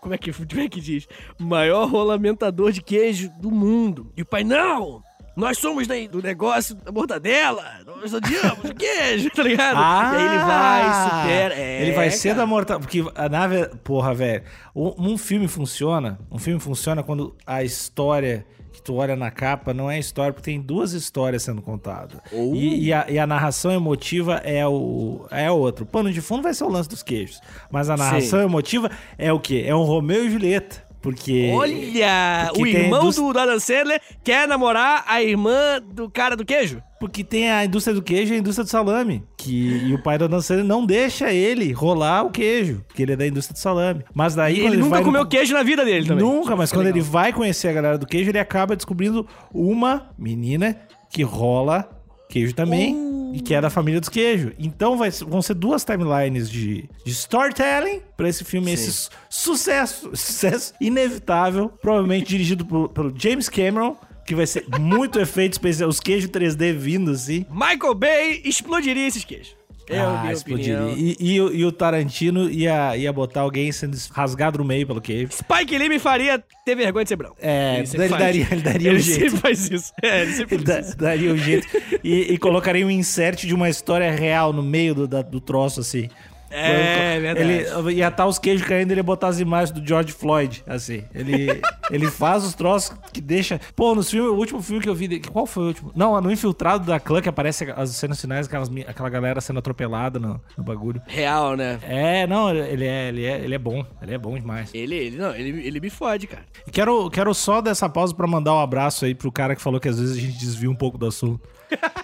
Como é que, como é que diz? Maior rolamentador de queijo do mundo. E o pai, não! Nós somos do negócio da mortadela, nós odiamos o queijo, tá ligado? Ah, e aí ele vai, supera. É, ele vai ser cara. da mortadela. Porque, na verdade, porra, velho, um filme funciona. Um filme funciona quando a história tu olha na capa não é história, porque tem duas histórias sendo contadas. Oh. E, e, a, e, a, narração emotiva é o é outro. O pano de fundo vai ser o lance dos queijos. Mas a narração Sim. emotiva é o quê? É um Romeu e Julieta. Porque. Olha! Porque o irmão do Adam Sandler quer namorar a irmã do cara do queijo? Porque tem a indústria do queijo e a indústria do salame. Que, e o pai do Adam Sandler não deixa ele rolar o queijo, porque ele é da indústria do salame. Mas daí. Ele, ele nunca comeu no... queijo na vida dele também. Nunca, mas quando legal. ele vai conhecer a galera do queijo, ele acaba descobrindo uma menina que rola queijo também. Uh e que é da família dos queijos. Então vai, vão ser duas timelines de, de storytelling para esse filme, Sim. esse sucesso, sucesso inevitável, provavelmente dirigido por, pelo James Cameron. Que vai ser muito efeito especial, os queijos 3D vindo assim. Michael Bay explodiria esses queijos. É ah, explodiria. E, e, e, o Tarantino ia, ia botar alguém sendo rasgado no meio pelo queijo. Spike Lee me faria ter vergonha de ser branco. É, ele, ele daria, ele daria ele um jeito. Ele sempre faz isso. É, ele sempre faz isso. daria um jeito. E, e colocaria um insert de uma história real no meio do, da, do troço, assim. É, verdade. Ele ia estar os queijos caindo e ele ia botar as imagens do George Floyd, assim. Ele, ele faz os troços que deixa. Pô, nos filmes, o último filme que eu vi. Qual foi o último? Não, no Infiltrado da Clã, que aparece as cenas finais, aquelas, aquela galera sendo atropelada no, no bagulho. Real, né? É, não, ele é, ele é, ele é bom. Ele é bom demais. Ele, ele, não, ele, ele me fode, cara. Quero, quero só dessa pausa pra mandar um abraço aí pro cara que falou que às vezes a gente desvia um pouco do assunto.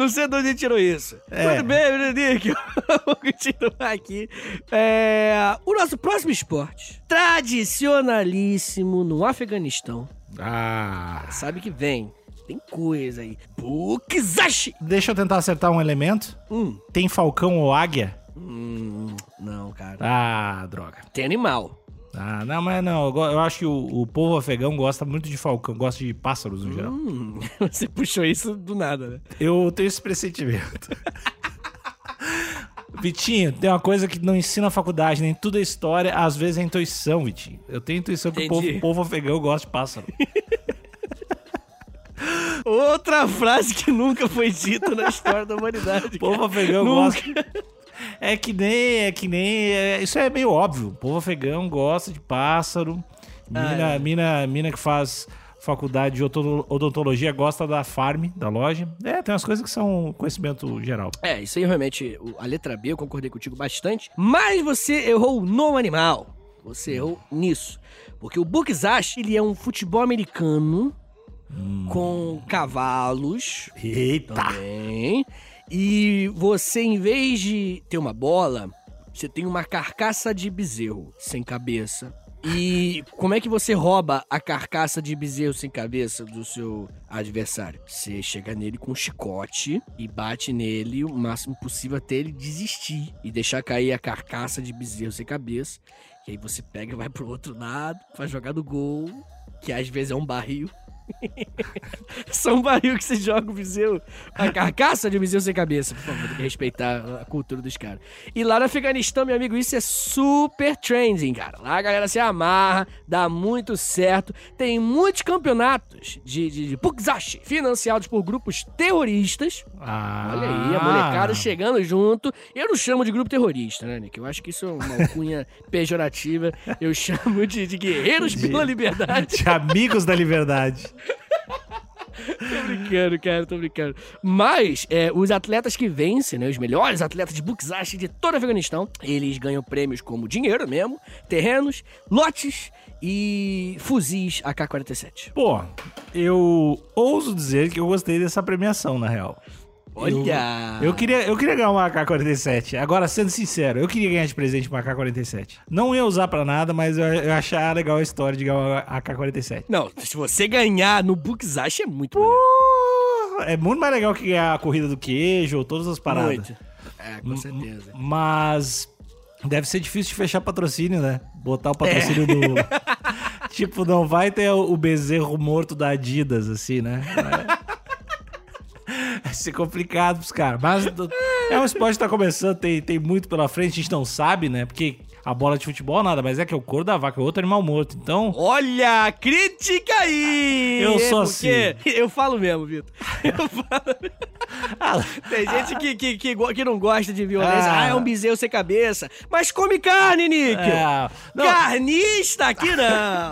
Não sei de onde tirou isso. É. Tudo bem, Nick? Vou continuar aqui. É, o nosso próximo esporte, tradicionalíssimo no Afeganistão. Ah. Sabe que vem. Tem coisa aí. Bukizashi! Deixa eu tentar acertar um elemento. Hum. Tem falcão ou águia? Hum, não, cara. Ah, droga. Tem animal. Ah, não, mas não. Eu acho que o, o povo afegão gosta muito de falcão, gosta de pássaros no geral. Hum, você puxou isso do nada, né? Eu tenho esse pressentimento. Vitinho, tem uma coisa que não ensina a faculdade, nem tudo é história, às vezes é intuição, Vitinho. Eu tenho intuição que o povo, o povo afegão gosta de pássaro. Outra frase que nunca foi dita na história da humanidade. O povo afegão nunca. gosta. É que nem. É que nem. É, isso é meio óbvio. O povo afegão gosta de pássaro. Mina, ah, é. mina, mina que faz faculdade de odontologia gosta da farm, da loja. É, tem umas coisas que são conhecimento geral. É, isso aí realmente, a letra B eu concordei contigo bastante. Mas você errou no animal. Você errou nisso. Porque o Bukzash, ele é um futebol americano hum. com cavalos. Eita! Também. E você, em vez de ter uma bola, você tem uma carcaça de bezerro sem cabeça. E como é que você rouba a carcaça de bezerro sem cabeça do seu adversário? Você chega nele com um chicote e bate nele o máximo possível até ele desistir e deixar cair a carcaça de bezerro sem cabeça. E aí você pega e vai pro outro lado, faz jogar do gol, que às vezes é um barril. Só um barril que você joga o Viseu. A carcaça de um Viseu sem cabeça. Por favor, tem que respeitar a cultura dos caras. E lá no Afeganistão, meu amigo, isso é super trending, cara. Lá a galera se amarra, dá muito certo. Tem muitos campeonatos de, de, de Pukzashi financiados por grupos terroristas. Ah. Olha aí, a molecada chegando junto. Eu não chamo de grupo terrorista, né, Nick? Eu acho que isso é uma alcunha pejorativa. Eu chamo de, de guerreiros De- pela liberdade. De amigos da liberdade. Tô brincando, cara, tô brincando. Mas, é, os atletas que vencem, né, os melhores atletas de Bukzashi de todo o Afeganistão, eles ganham prêmios como dinheiro mesmo, terrenos, lotes e fuzis AK-47. Pô, eu ouso dizer que eu gostei dessa premiação, na real. Olha! Eu queria, eu queria ganhar uma AK-47. Agora, sendo sincero, eu queria ganhar de presente uma AK-47. Não ia usar pra nada, mas eu, eu achar legal a história de ganhar uma AK-47. Não, se você ganhar no Bukzashi é muito maneiro. Pô, É muito mais legal que ganhar a corrida do queijo ou todas as paradas. Muito. É, com certeza. Mas deve ser difícil de fechar patrocínio, né? Botar o patrocínio do. tipo, não vai ter o o bezerro morto da Adidas, assim, né? Vai ser complicado pros caras. Mas é um esporte que tá começando, tem, tem muito pela frente, a gente não sabe, né? Porque a bola de futebol nada, mas é que é o couro da vaca, é outro animal morto. Então, Olha, crítica aí! Eu É sou porque Eu falo mesmo, Vitor. Eu falo. ah, Tem gente que, que, que, que não gosta de violência. Ah. Ah, é um bezerro sem cabeça. Mas come carne, Níquel! é, não, Carnista aqui não!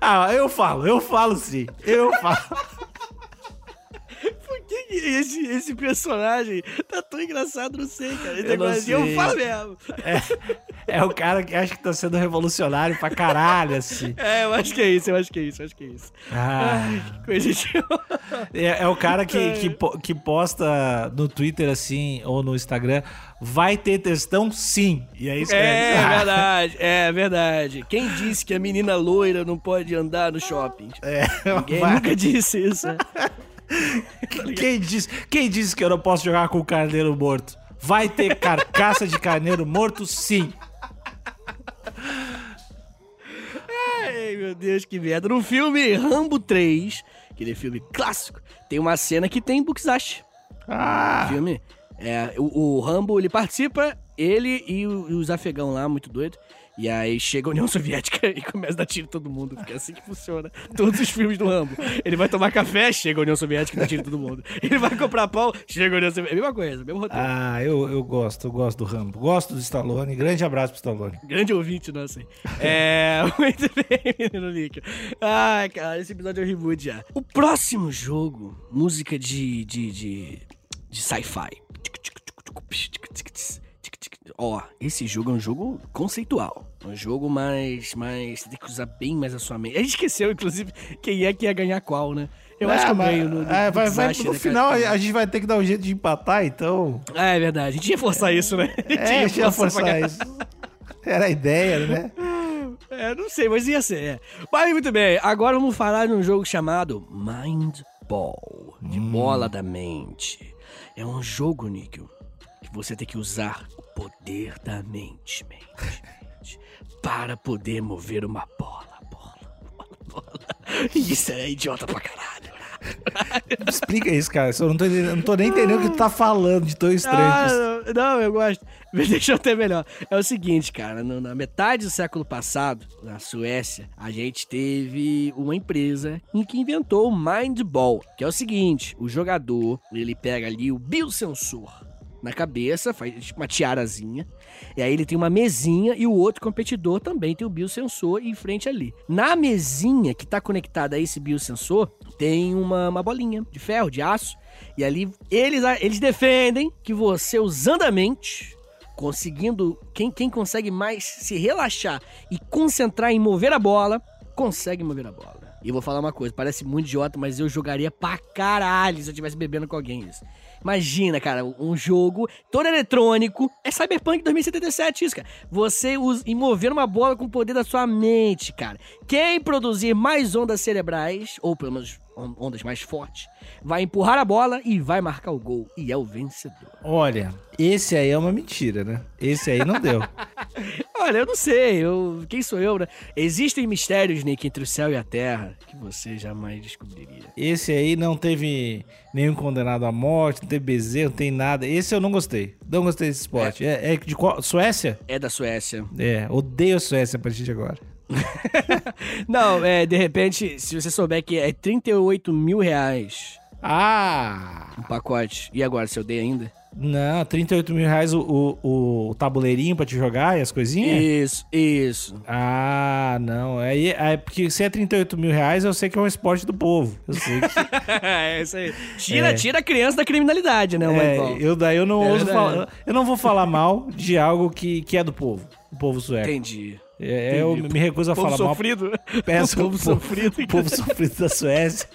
ah, eu falo, eu falo sim. Eu falo. Que, que esse, esse personagem tá tão engraçado? Não sei, cara. Esse Eu negócio de eu sei. falo mesmo. É o cara que acha que tá sendo revolucionário pra caralho, assim. É, eu acho que é isso, eu acho que é isso, eu acho que é isso. Ah. Ai, que coisa de. É, é o cara que, que, que posta no Twitter assim, ou no Instagram, vai ter textão sim. E aí escreve. É ah, verdade, é verdade. Quem disse que a menina loira não pode andar no shopping? É, Ninguém vai- nunca disse isso. quem, disse, quem disse que eu não posso jogar com o carneiro morto? Vai ter carcaça de carneiro morto sim. Ai, meu Deus, que merda. No filme Rambo 3, aquele filme clássico, tem uma cena que tem Bukizashi. Ah, filme. É, o, o Rambo, ele participa, ele e, o- e os afegãos lá, muito doido. E aí chega a União Soviética e começa a dar tiro em todo mundo, porque é assim que funciona todos os filmes do Rambo. Ele vai tomar café, chega a União Soviética e dá tiro em todo mundo. Ele vai comprar pão, chega a União Soviética. É a mesma coisa, mesmo roteiro. ah eu, eu gosto, eu gosto do Rambo. Gosto do Stallone. Grande abraço pro Stallone. Grande ouvinte nosso aí. É, muito bem, menino Níquel. Ai, cara, esse episódio ri muito já. O próximo jogo, música de, de, de, de sci-fi. Ó, esse jogo é um jogo conceitual. É um jogo mais, mais... Você tem que usar bem mais a sua mente. A gente esqueceu, inclusive, quem é que ia ganhar qual, né? Eu acho que eu ganho no, no, é, vai, no vai, Zashi, no né, final a gente vai ter que dar um jeito de empatar, então. Ah, é verdade. A gente ia forçar isso, né? A gente É, deixa eu forçar pra forçar isso. Era a ideia, né? É, não sei, mas ia ser. É. Mas muito bem, agora vamos falar de um jogo chamado Mind Ball de bola da mente. É um jogo, Níquel, que você tem que usar poder da mente, mente, mente para poder mover uma bola, bola, bola, bola. Isso é idiota pra caralho. Explica isso, cara. Eu não tô, não tô nem entendendo o que tu tá falando de tão estranho. Ah, não, não, eu gosto. Deixa eu ter melhor. É o seguinte, cara, no- na metade do século passado, na Suécia, a gente teve uma empresa em que inventou o Mind Ball, que é o seguinte, o jogador, ele pega ali o biosensor na cabeça, faz tipo uma tiarazinha, e aí ele tem uma mesinha e o outro competidor também tem o biosensor em frente ali. Na mesinha que tá conectada a esse biosensor, tem uma, uma bolinha de ferro, de aço, e ali eles, eles defendem que você usando a mente, conseguindo. Quem, quem consegue mais se relaxar e concentrar em mover a bola, consegue mover a bola. E vou falar uma coisa, parece muito idiota, mas eu jogaria pra caralho se eu estivesse bebendo com alguém isso. Imagina, cara, um jogo todo eletrônico. É Cyberpunk 2077 isso, cara. Você usa, mover uma bola com o poder da sua mente, cara. Quem produzir mais ondas cerebrais, ou pelo menos ondas mais fortes, vai empurrar a bola e vai marcar o gol. E é o vencedor. Olha, esse aí é uma mentira, né? Esse aí não deu. Olha, eu não sei. Eu... Quem sou eu, né? Existem mistérios, Nick, entre o céu e a terra que você jamais descobriria. Esse aí não teve nenhum condenado à morte, não teve bezerro, não tem nada. Esse eu não gostei. Não gostei desse esporte. É, é de qual? Suécia? É da Suécia. É, odeio a Suécia a partir de agora. não, é, de repente, se você souber que é 38 mil reais. Ah! Um pacote. E agora, você odeia ainda? Não, 38 mil reais o, o, o, tabuleirinho pra te jogar e as coisinhas? Isso, isso. Ah, não. Aí, aí, porque se é 38 mil reais, eu sei que é um esporte do povo. Eu sei que. é isso aí. Tira, é. tira a criança da criminalidade, né, é, eu Daí eu não é ouso falar. Eu não vou falar mal de algo que, que é do povo. O povo sueco. Entendi. É, eu me recuso a povo falar sofrido. mal. Peço o povo sofrido. O povo sofrido da Suécia.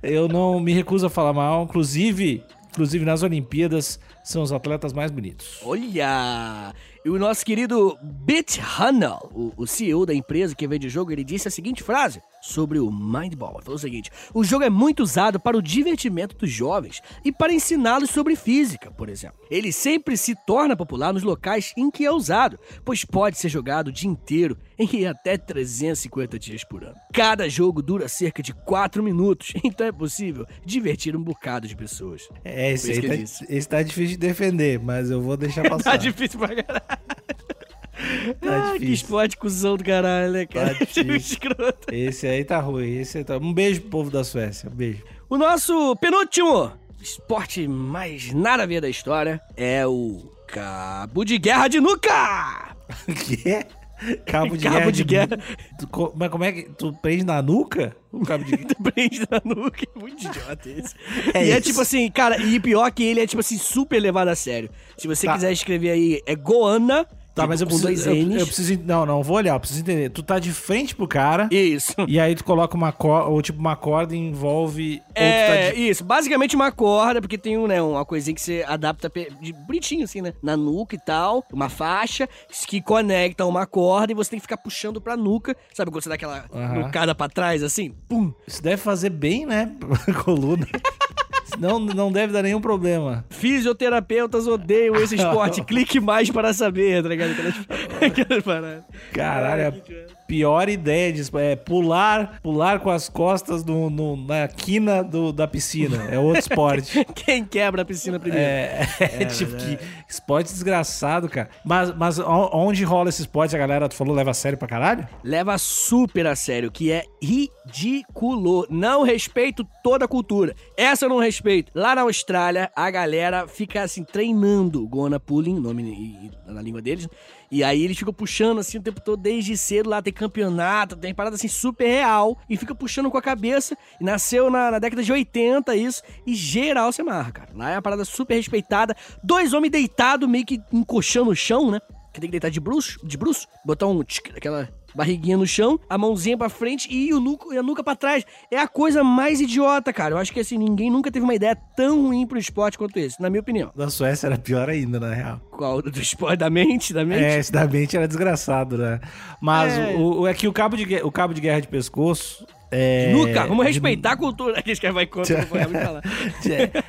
Eu não me recuso a falar mal. Inclusive, inclusive nas Olimpíadas, são os atletas mais bonitos. Olha! E o nosso querido Bit Hunnell, o, o CEO da empresa que vende o jogo, ele disse a seguinte frase sobre o Mindball. Ele falou o seguinte: o jogo é muito usado para o divertimento dos jovens e para ensiná-los sobre física, por exemplo. Ele sempre se torna popular nos locais em que é usado, pois pode ser jogado o dia inteiro em até 350 dias por ano. Cada jogo dura cerca de 4 minutos, então é possível divertir um bocado de pessoas. É, esse aí tá, esse tá difícil de defender, mas eu vou deixar passar. tá difícil pra caralho. Tá ah, que esporte cuzão do caralho, né, cara? Tá escroto. Esse aí tá ruim. Esse tá... Um beijo pro povo da Suécia. Um beijo. O nosso penúltimo esporte mais nada a ver da história é o Cabo de Guerra de Nuca! que? Cabo de cabo guerra. De guerra. Tu, mas como é que. Tu prende na nuca? O cabo de guerra. tu prende na nuca. É muito idiota esse. É e é isso. é tipo assim, cara, e pior que ele é tipo assim, super levado a sério. Se você tá. quiser escrever aí, é Goana Tá, mas eu preciso, eu, eu, preciso. Não, não, vou olhar, eu preciso entender. Tu tá de frente pro cara. Isso. E aí tu coloca uma corda, ou tipo uma corda e envolve. É, tá de... isso. Basicamente uma corda, porque tem um, né, uma coisinha que você adapta de bonitinho, assim, né? Na nuca e tal. Uma faixa que conecta uma corda e você tem que ficar puxando pra nuca. Sabe quando você dá aquela uhum. nucada pra trás, assim? Pum. Isso deve fazer bem, né? coluna. Não, não deve dar nenhum problema. Fisioterapeutas odeiam esse esporte. Clique mais para saber, tá ligado? Caralho, a pior ideia de é pular, pular com as costas no, no, na quina do, da piscina. É outro esporte. Quem quebra a piscina primeiro? É, é, é tipo que esporte desgraçado, cara. Mas, mas onde rola esse esporte, a galera, tu falou, leva a sério pra caralho? Leva super a sério, que é ridículo. Não respeito toda a cultura. Essa eu não respeito. Lá na Austrália, a galera fica assim, treinando Gona Pulling, nome na língua deles, e aí eles ficam puxando assim o tempo todo, desde cedo lá, tem campeonato, tem parada assim super real, e fica puxando com a cabeça. E nasceu na, na década de 80 isso, e geral se amarra, cara. Lá é uma parada super respeitada. Dois homens deitados, meio que encoxando o chão, né? Que tem que deitar de bruxo, de bruxo, botar um tchic, aquela barriguinha no chão, a mãozinha pra frente e, o nuca, e a nuca pra trás. É a coisa mais idiota, cara. Eu acho que assim, ninguém nunca teve uma ideia tão ruim pro esporte quanto esse, na minha opinião. Da Suécia era pior ainda, na real. Qual? Do esporte da mente? Da mente? É, esse da mente era desgraçado, né? Mas é, o, o, é que o cabo, de, o cabo de guerra de pescoço, é... Nunca, vamos respeitar a cultura. Que a vai contra, falar.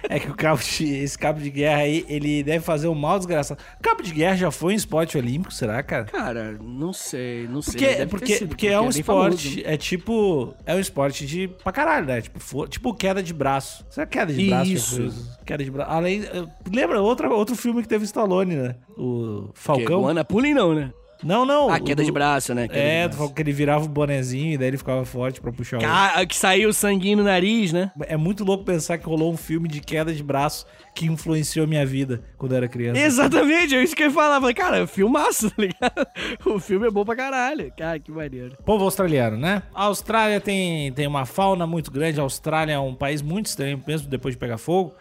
É, é que o cabo de, esse cabo de guerra aí, ele deve fazer um mal desgraçado. Cabo de guerra já foi um esporte olímpico, será, cara? Cara, não sei, não sei. Porque, porque, sido, porque, é um é esporte, famoso. é tipo, é um esporte de pra caralho, né? Tipo, for, tipo queda de braço. Será queda de braço? Isso. Queda de braço. Além, lembra outra, outro filme que teve Stallone, né? O Falcão. O Ana Pulling não, né? Não, não. A queda de braço, né? Queda é, tu falou que ele virava o bonezinho e daí ele ficava forte pra puxar o. Que saiu sanguinho no nariz, né? É muito louco pensar que rolou um filme de queda de braço que influenciou minha vida quando eu era criança. Exatamente, é isso que eu falava. Cara, é filmaço, tá ligado? O filme é bom pra caralho. Cara, que maneiro. Povo australiano, né? A Austrália tem, tem uma fauna muito grande. A Austrália é um país muito estranho, mesmo depois de pegar fogo.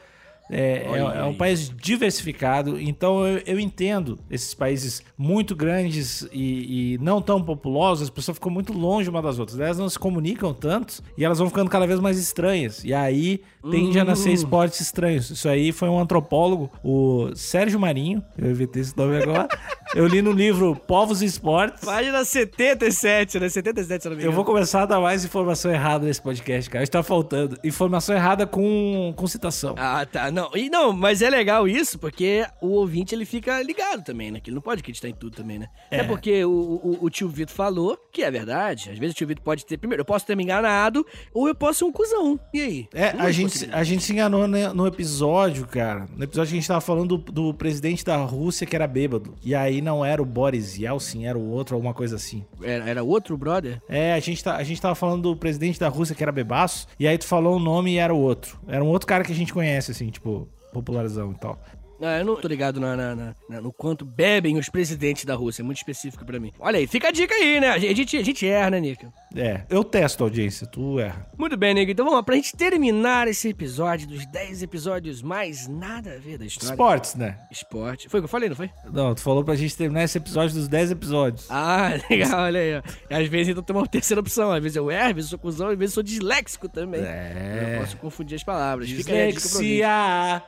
É, é, é, um país diversificado, então eu, eu entendo esses países muito grandes e, e, não tão populosos, as pessoas ficam muito longe uma das outras. Elas não se comunicam tanto e elas vão ficando cada vez mais estranhas. E aí tende uhum. a nascer esportes estranhos. Isso aí foi um antropólogo, o Sérgio Marinho, eu evitei esse nome agora. Eu li no livro Povos e Esportes. Página 77, né? 77, se não me Eu vou começar a dar mais informação errada nesse podcast, cara. Está faltando. Informação errada com, com citação. Ah, tá. Não, e não, mas é legal isso, porque o ouvinte ele fica ligado também, né? Que ele não pode acreditar em tudo também, né? É, É. porque o, o, o tio Vitor falou que é verdade. Às vezes o tio Vitor pode ter. Primeiro, eu posso ter me enganado, ou eu posso ser um cuzão. E aí? É, a gente, possibilidades. a gente se enganou né, no episódio, cara. No episódio que a gente tava falando do, do presidente da Rússia que era bêbado. E aí não era o Boris Yeltsin, era o outro, alguma coisa assim. Era, era outro brother? É, a gente, tá, a gente tava falando do presidente da Rússia que era bebaço. E aí tu falou o nome e era o outro. Era um outro cara que a gente conhece, assim, tipo, popularzão e tal. Ah, eu não tô ligado na, na- na- no quanto bebem os presidentes da Rússia. É muito específico pra mim. Olha aí, fica a dica aí, né? A gente, a gente erra, né, Nico? É, eu testo a audiência, tu erra. Muito bem, Nico. Então vamos lá, pra gente terminar esse episódio dos 10 episódios mais nada a ver da história. Esportes, né? Esporte. Foi o que eu falei, não foi? Não, tu falou pra gente terminar esse episódio dos 10 episódios. Ah, legal, olha aí. ó. Às vezes então tem uma terceira opção. Às vezes eu erro, às vezes eu sou cuzão, às vezes eu sou disléxico também. É. Eu posso confundir as palavras. Fica aí a dica pra mim.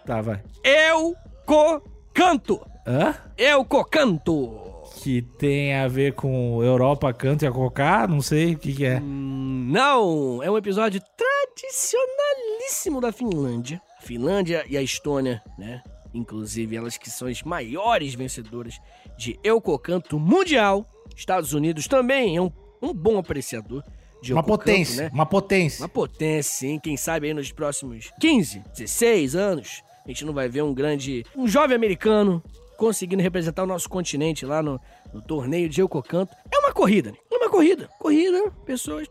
Tá, vai. Eu cocanto. Hã? Eu cocanto. Que tem a ver com Europa, canto e a cocá? Não sei o que que é. Hum, Não, é um episódio tradicionalíssimo da Finlândia. A Finlândia e a Estônia, né? Inclusive, elas que são as maiores vencedoras de Eucocanto mundial. Estados Unidos também é um, um bom apreciador de Uma Eucocanto, potência, né? uma potência. Uma potência, sim. Quem sabe aí nos próximos 15, 16 anos, a gente não vai ver um grande. um jovem americano conseguindo representar o nosso continente lá no, no torneio de Eucocanto. É uma corrida, né? É uma corrida. Corrida, pessoas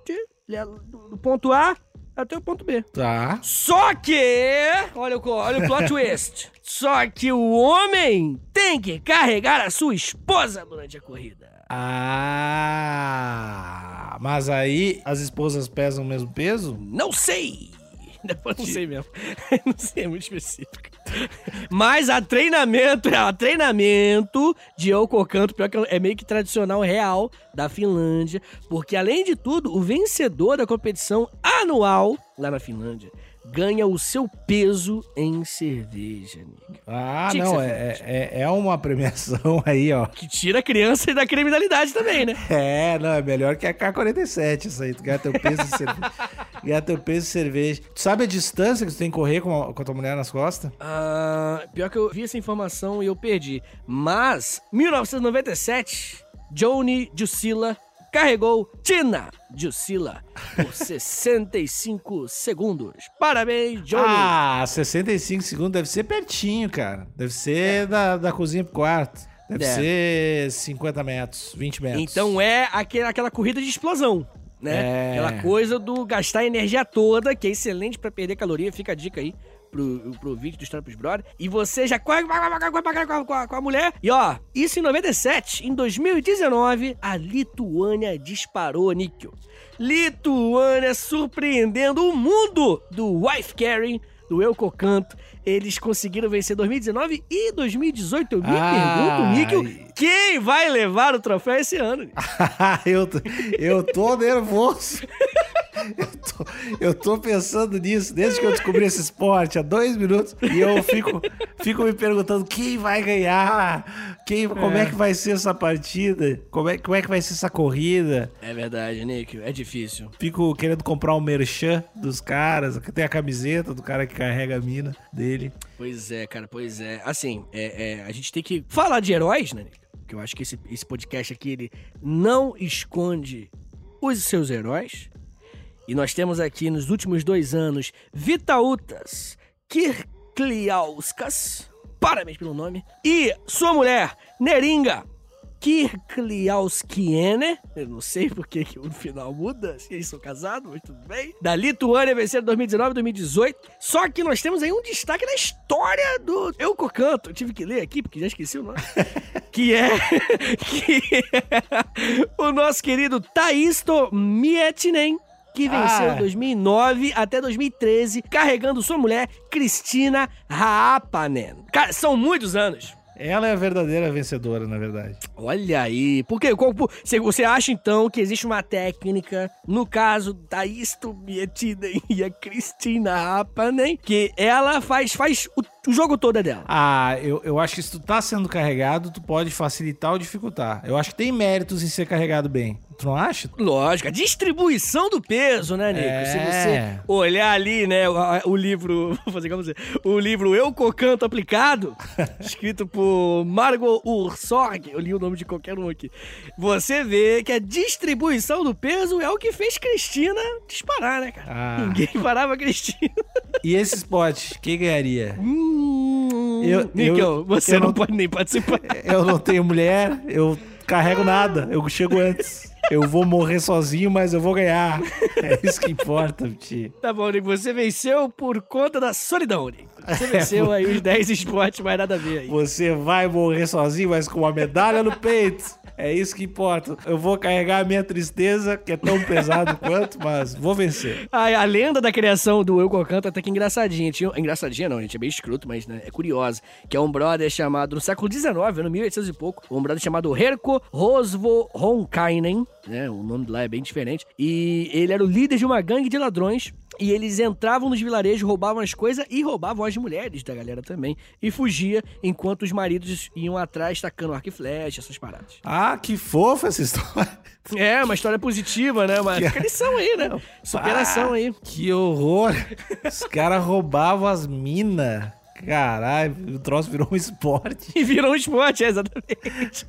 levam do ponto A até o ponto B. Tá. Só que. Olha o, olha o plot twist. Só que o homem tem que carregar a sua esposa durante a corrida. Ah, mas aí as esposas pesam o mesmo peso? Não sei. Depois não sei mesmo. não sei, é muito específico. Mas a treinamento, a treinamento de Eucocanto, pior que é meio que tradicional real da Finlândia, porque além de tudo, o vencedor da competição anual lá na Finlândia ganha o seu peso em cerveja, Nick. Ah, Tinha não, ser é, é, é uma premiação aí, ó. Que tira a criança da criminalidade também, né? É, não, é melhor que a K-47 isso aí. Tu ganha teu peso de cerveja. Ganha teu peso de cerveja. Tu sabe a distância que tu tem que correr com a, com a tua mulher nas costas? Ah, pior que eu vi essa informação e eu perdi. Mas, 1997, Johnny Jussila carregou Tina Jussila por 65 segundos. Parabéns, Johnny. Ah, 65 segundos deve ser pertinho, cara. Deve ser da, da cozinha pro quarto. Deve É. ser 50 metros, 20 metros. Então é aquele- aquela corrida de explosão, né? É. Aquela coisa do gastar a energia toda, que é excelente pra perder caloria. Fica a dica aí pro, pro vídeo dos Trampos Brother. E você já com a, com a- mulher. E ó, isso em 97. Em 2019, a Lituânia disparou níquel. Lituânia surpreendendo o mundo do wife carrying, do Eucocanto. Eles conseguiram vencer 2019 e 2018. Eu me Ai. pergunto, Níquel, quem vai levar o troféu esse ano? Eu, tô, eu tô nervoso. Eu tô, eu tô pensando nisso desde que eu descobri esse esporte há dois minutos. E eu fico, fico me perguntando quem vai ganhar, quem, como é que vai ser essa partida, como é, como é que vai ser essa corrida. É verdade, Níquel, é difícil. Fico querendo comprar um merchan dos caras. Tem a camiseta do cara que carrega a mina dele. Pois é, cara, pois é. Assim, é, é, a gente tem que falar de heróis, né, Níquel? Porque eu acho que esse, esse podcast aqui, ele não esconde os seus heróis. E nós temos aqui nos últimos dois anos Vitautas Kirkliauskas, parabéns pelo nome, e sua mulher, Neringa Kirkliauskiene, eu não sei porque que o final muda, se eles são casados, mas tudo bem. Da Lituânia venceram 2019 2018. Só que nós temos aí um destaque na história do Eu Cocanto. Eu tive que ler aqui porque já esqueci o nome. que é que é o nosso querido Taisto Mietinen, que venceu Ah. em 2009 até 2013, carregando sua mulher, Cristina Raapanen. Cara, são muitos anos. Ela é a verdadeira vencedora, na verdade. Olha aí. Por quê? Você você acha, então, que existe uma técnica, no caso da Isto Mietinen e a Cristina Raapanen, que ela faz, faz o o jogo todo é dela. Ah, eu, eu acho que se tu tá sendo carregado, tu pode facilitar ou dificultar. Eu acho que tem méritos em ser carregado bem. Tu não acha? Lógico, a distribuição do peso, né, Nico? É. Se você olhar ali, né, o, o livro, vou fazer como você, o livro Eu Cocanto Aplicado, escrito por Margot Ursorg, eu li o nome de qualquer um aqui, você vê que a distribuição do peso é o que fez Cristina disparar, né, cara? Ah. Ninguém parava a Cristina. E esse spot, quem ganharia? Hum, Eu- Níquel, eu- você eu não não- pode nem participar. Eu não tenho mulher, eu carrego nada, eu chego antes. Eu vou morrer sozinho, mas eu vou ganhar. É isso que importa, tio. Tá bom, Nico, você venceu por conta da solidão, Nico. Você venceu aí os 10 esportes, mais nada a ver aí. Você vai morrer sozinho, mas com uma medalha no peito. É isso que importa. Eu vou carregar a minha tristeza, que é tão pesado quanto, mas vou vencer. Ai, a lenda da criação do Eu Cocanto é até que engraçadinha. Tinha, engraçadinha não, gente, é bem escroto, mas né, é curiosa. Que é um brother chamado, no século XIX, no 1800 e pouco, um brother chamado Herko Rosvo Ronkainen, né, o nome lá é bem diferente. E ele era o líder de uma gangue de ladrões. E eles entravam nos vilarejos, roubavam as coisas e roubavam as mulheres da galera também. E fugia enquanto os maridos iam atrás tacando arco e flecha, essas paradas. Ah, que fofa essa história. É, uma história positiva, né? Uma fica lição aí, né? Superação aí. Que horror. Os caras roubavam as minas. Caralho, o troço virou um esporte. E virou um esporte, é, exatamente.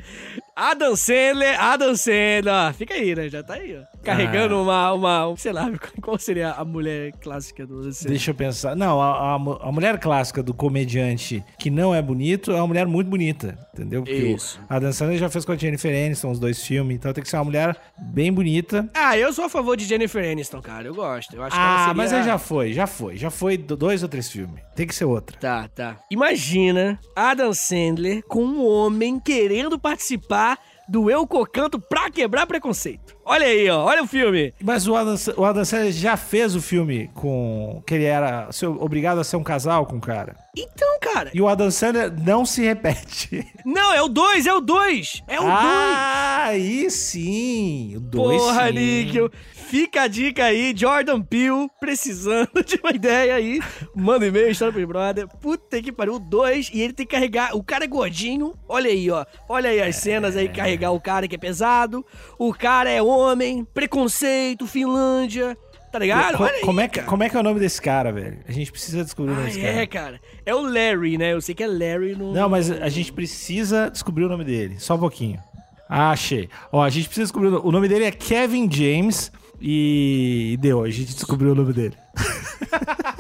Adam Sandler, Adam Sandler, ó, fica aí, né? Já tá aí, ó. Carregando uma, uma, sei lá, qual seria a mulher clássica do Adam Sandler? Deixa eu pensar. Não, a, a a mulher clássica do comediante que não é bonito é uma mulher muito bonita, entendeu? Porque Isso. o Adam Sandler já fez com a Jennifer Aniston os dois filmes, então tem que ser uma mulher bem bonita. Ah, eu sou a favor de Jennifer Aniston, cara. Eu gosto. Eu acho que ela Ah, seria... mas aí já foi, já foi. Já foi do- dois ou três filmes. Tem que ser outra. Tá, tá. Imagina Adam Sandler com um homem querendo participar do Eu Cocanto pra quebrar preconceito. Olha aí, ó. Olha o filme. Mas o Adam, o Adam Sandler já fez o filme com... Que ele era ser- obrigado a ser um casal com o cara. Então, cara. E o Adam Sandler não se repete. Não, é o 2, é o 2. É o 2. ah, aí sim. O dois Porra, sim. Níquel. Fica a dica aí, Jordan Peele, precisando de uma ideia aí. Manda um e-mail, história pro brother. Puta que pariu, o 2. E ele tem que carregar. O cara é gordinho. Olha aí, ó. Olha aí as cenas aí, carregar o cara que é pesado. O cara é homem, preconceito, Finlândia. Tá ligado? Co- aí, como, é que, cara. como é que é o nome desse cara, velho? A gente precisa descobrir o nome Ah, desse é, cara. cara. É o Larry, né? Eu sei que é Larry no. Não, mas a gente precisa descobrir o nome dele. Só um pouquinho. Ah, achei. Ó, a gente precisa descobrir. o no- O nome dele é Kevin James. E, e deu, a gente descobriu o nome dele.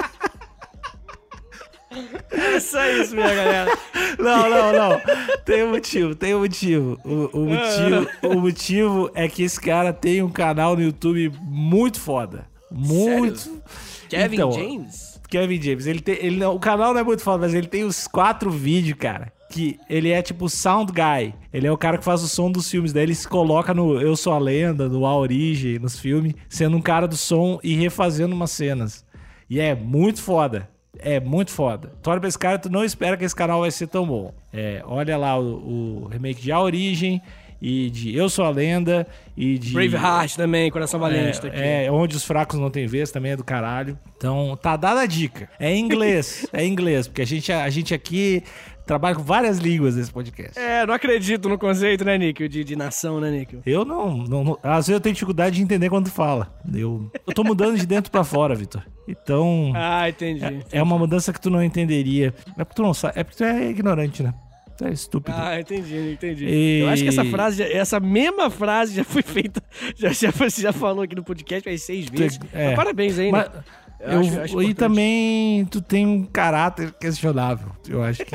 É só isso, minha galera. Não, não, não. Tem um motivo, tem um motivo. O, o motivo. o motivo é que esse cara tem um canal no YouTube muito foda. Muito. Kevin Então, James? Kevin James, ele tem, ele não- o canal não é muito foda, mas ele tem os quatro vídeos, cara. Que ele é tipo sound guy. Ele é o cara que faz o som dos filmes. Daí ele se coloca no Eu Sou a Lenda, no A Origem, nos filmes, sendo um cara do som e refazendo umas cenas. E é muito foda. É muito foda. Tu olha pra esse cara, tu não espera que esse canal vai ser tão bom. É, olha lá o, o remake de A Origem e de Eu Sou a Lenda e de. Braveheart também, Coração Valente. tá aqui. É, é, onde os fracos não têm vez também é do caralho. Então, tá dada a dica. É em inglês, é em inglês, porque a gente, a gente aqui trabalha com várias línguas nesse podcast. É, não acredito no conceito, né, Níquel? De, de nação, né, Níquel? Eu não, não, não- Às vezes eu tenho dificuldade de entender quando tu fala. Eu, eu tô mudando de dentro pra fora, Vitor. Então. Ah, entendi. É, é uma mudança que tu não entenderia. É porque tu não sabe. É porque tu é ignorante, né? Tu é estúpido. Ah, entendi, entendi. E- Eu acho que essa frase, essa mesma frase já foi feita, já, já, você já falou aqui no podcast umas seis vezes. é. Mas parabéns aí, Mas, né? eu, acho- acho e também tu tem um caráter questionável. Eu acho que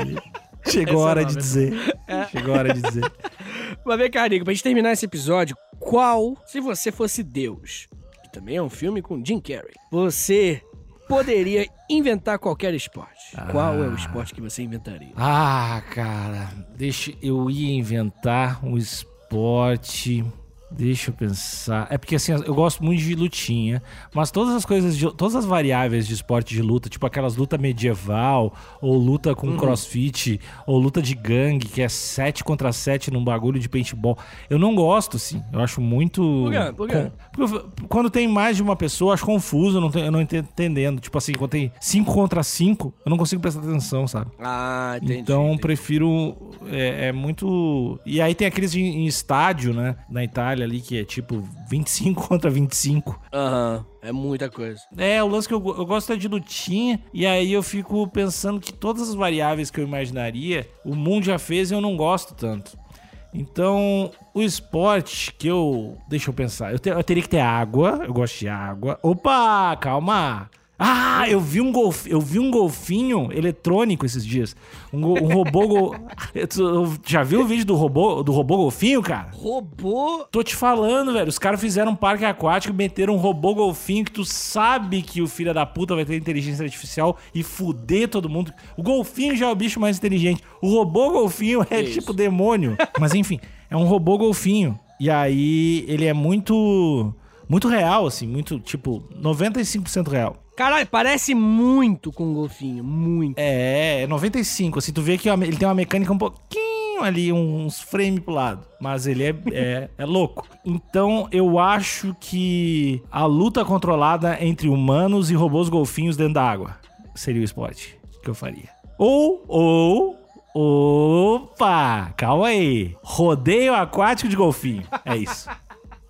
chegou a hora é de nova. dizer. Chegou a hora de dizer. Mas vem cá, Nico, pra gente terminar esse episódio, qual, se você fosse Deus, que também é um filme com Jim Carrey, você poderia inventar qualquer esporte? Qual é o esporte que você inventaria? Ah, cara, deixa eu ia inventar um esporte. Deixa eu pensar. É porque assim, eu gosto muito de lutinha, mas todas as coisas, de, todas as variáveis de esporte de luta, tipo aquelas luta medieval, ou luta com Uhum. crossfit, ou luta de gangue, que é 7 contra 7 num bagulho de paintball. Eu não gosto, assim. Eu acho muito. Por quê? Por quê? porque quando tem mais de uma pessoa, eu acho confuso, eu não, tô- eu não entendendo. Tipo assim, quando tem 5 contra 5, eu não consigo prestar atenção, sabe? Ah, entendi. Então entendi. prefiro. É, é muito. E aí tem aqueles em, em estádio, né? Na Itália ali, que é tipo 25 contra 25. Aham, é muita coisa. É, o lance que eu, eu gosto é de lutinha. E aí eu fico pensando que todas as variáveis que eu imaginaria, o mundo já fez e eu não gosto tanto. Então, o esporte que eu. Deixa eu pensar. Eu, te- eu teria que ter água. Eu gosto de água. Opa, calma. Ah, eu vi um, golf, eu vi um golfinho eletrônico esses dias. Um, go- um robô. Tu Já viu o vídeo do robô, do robô golfinho, cara? Robô. Tô te falando, velho. Os caras fizeram um parque aquático e meteram um robô golfinho que tu sabe que o filho da puta vai ter inteligência artificial e fuder todo mundo. O golfinho já é o bicho mais inteligente. O robô golfinho é Que tipo demônio. Mas enfim, é um robô golfinho. E aí ele é muito. Muito real, assim. Muito, tipo, 95% real. Caralho, parece muito com um golfinho. Muito. É, é 95. Assim, tu vê que ele tem uma mecânica um pouquinho ali, uns frames pro lado. Mas ele é, é, é louco. Então eu acho que a luta controlada entre humanos e robôs golfinhos dentro da água seria o esporte que eu faria. Ou, ou. Opa! Calma aí. Rodeio aquático de golfinho. É isso.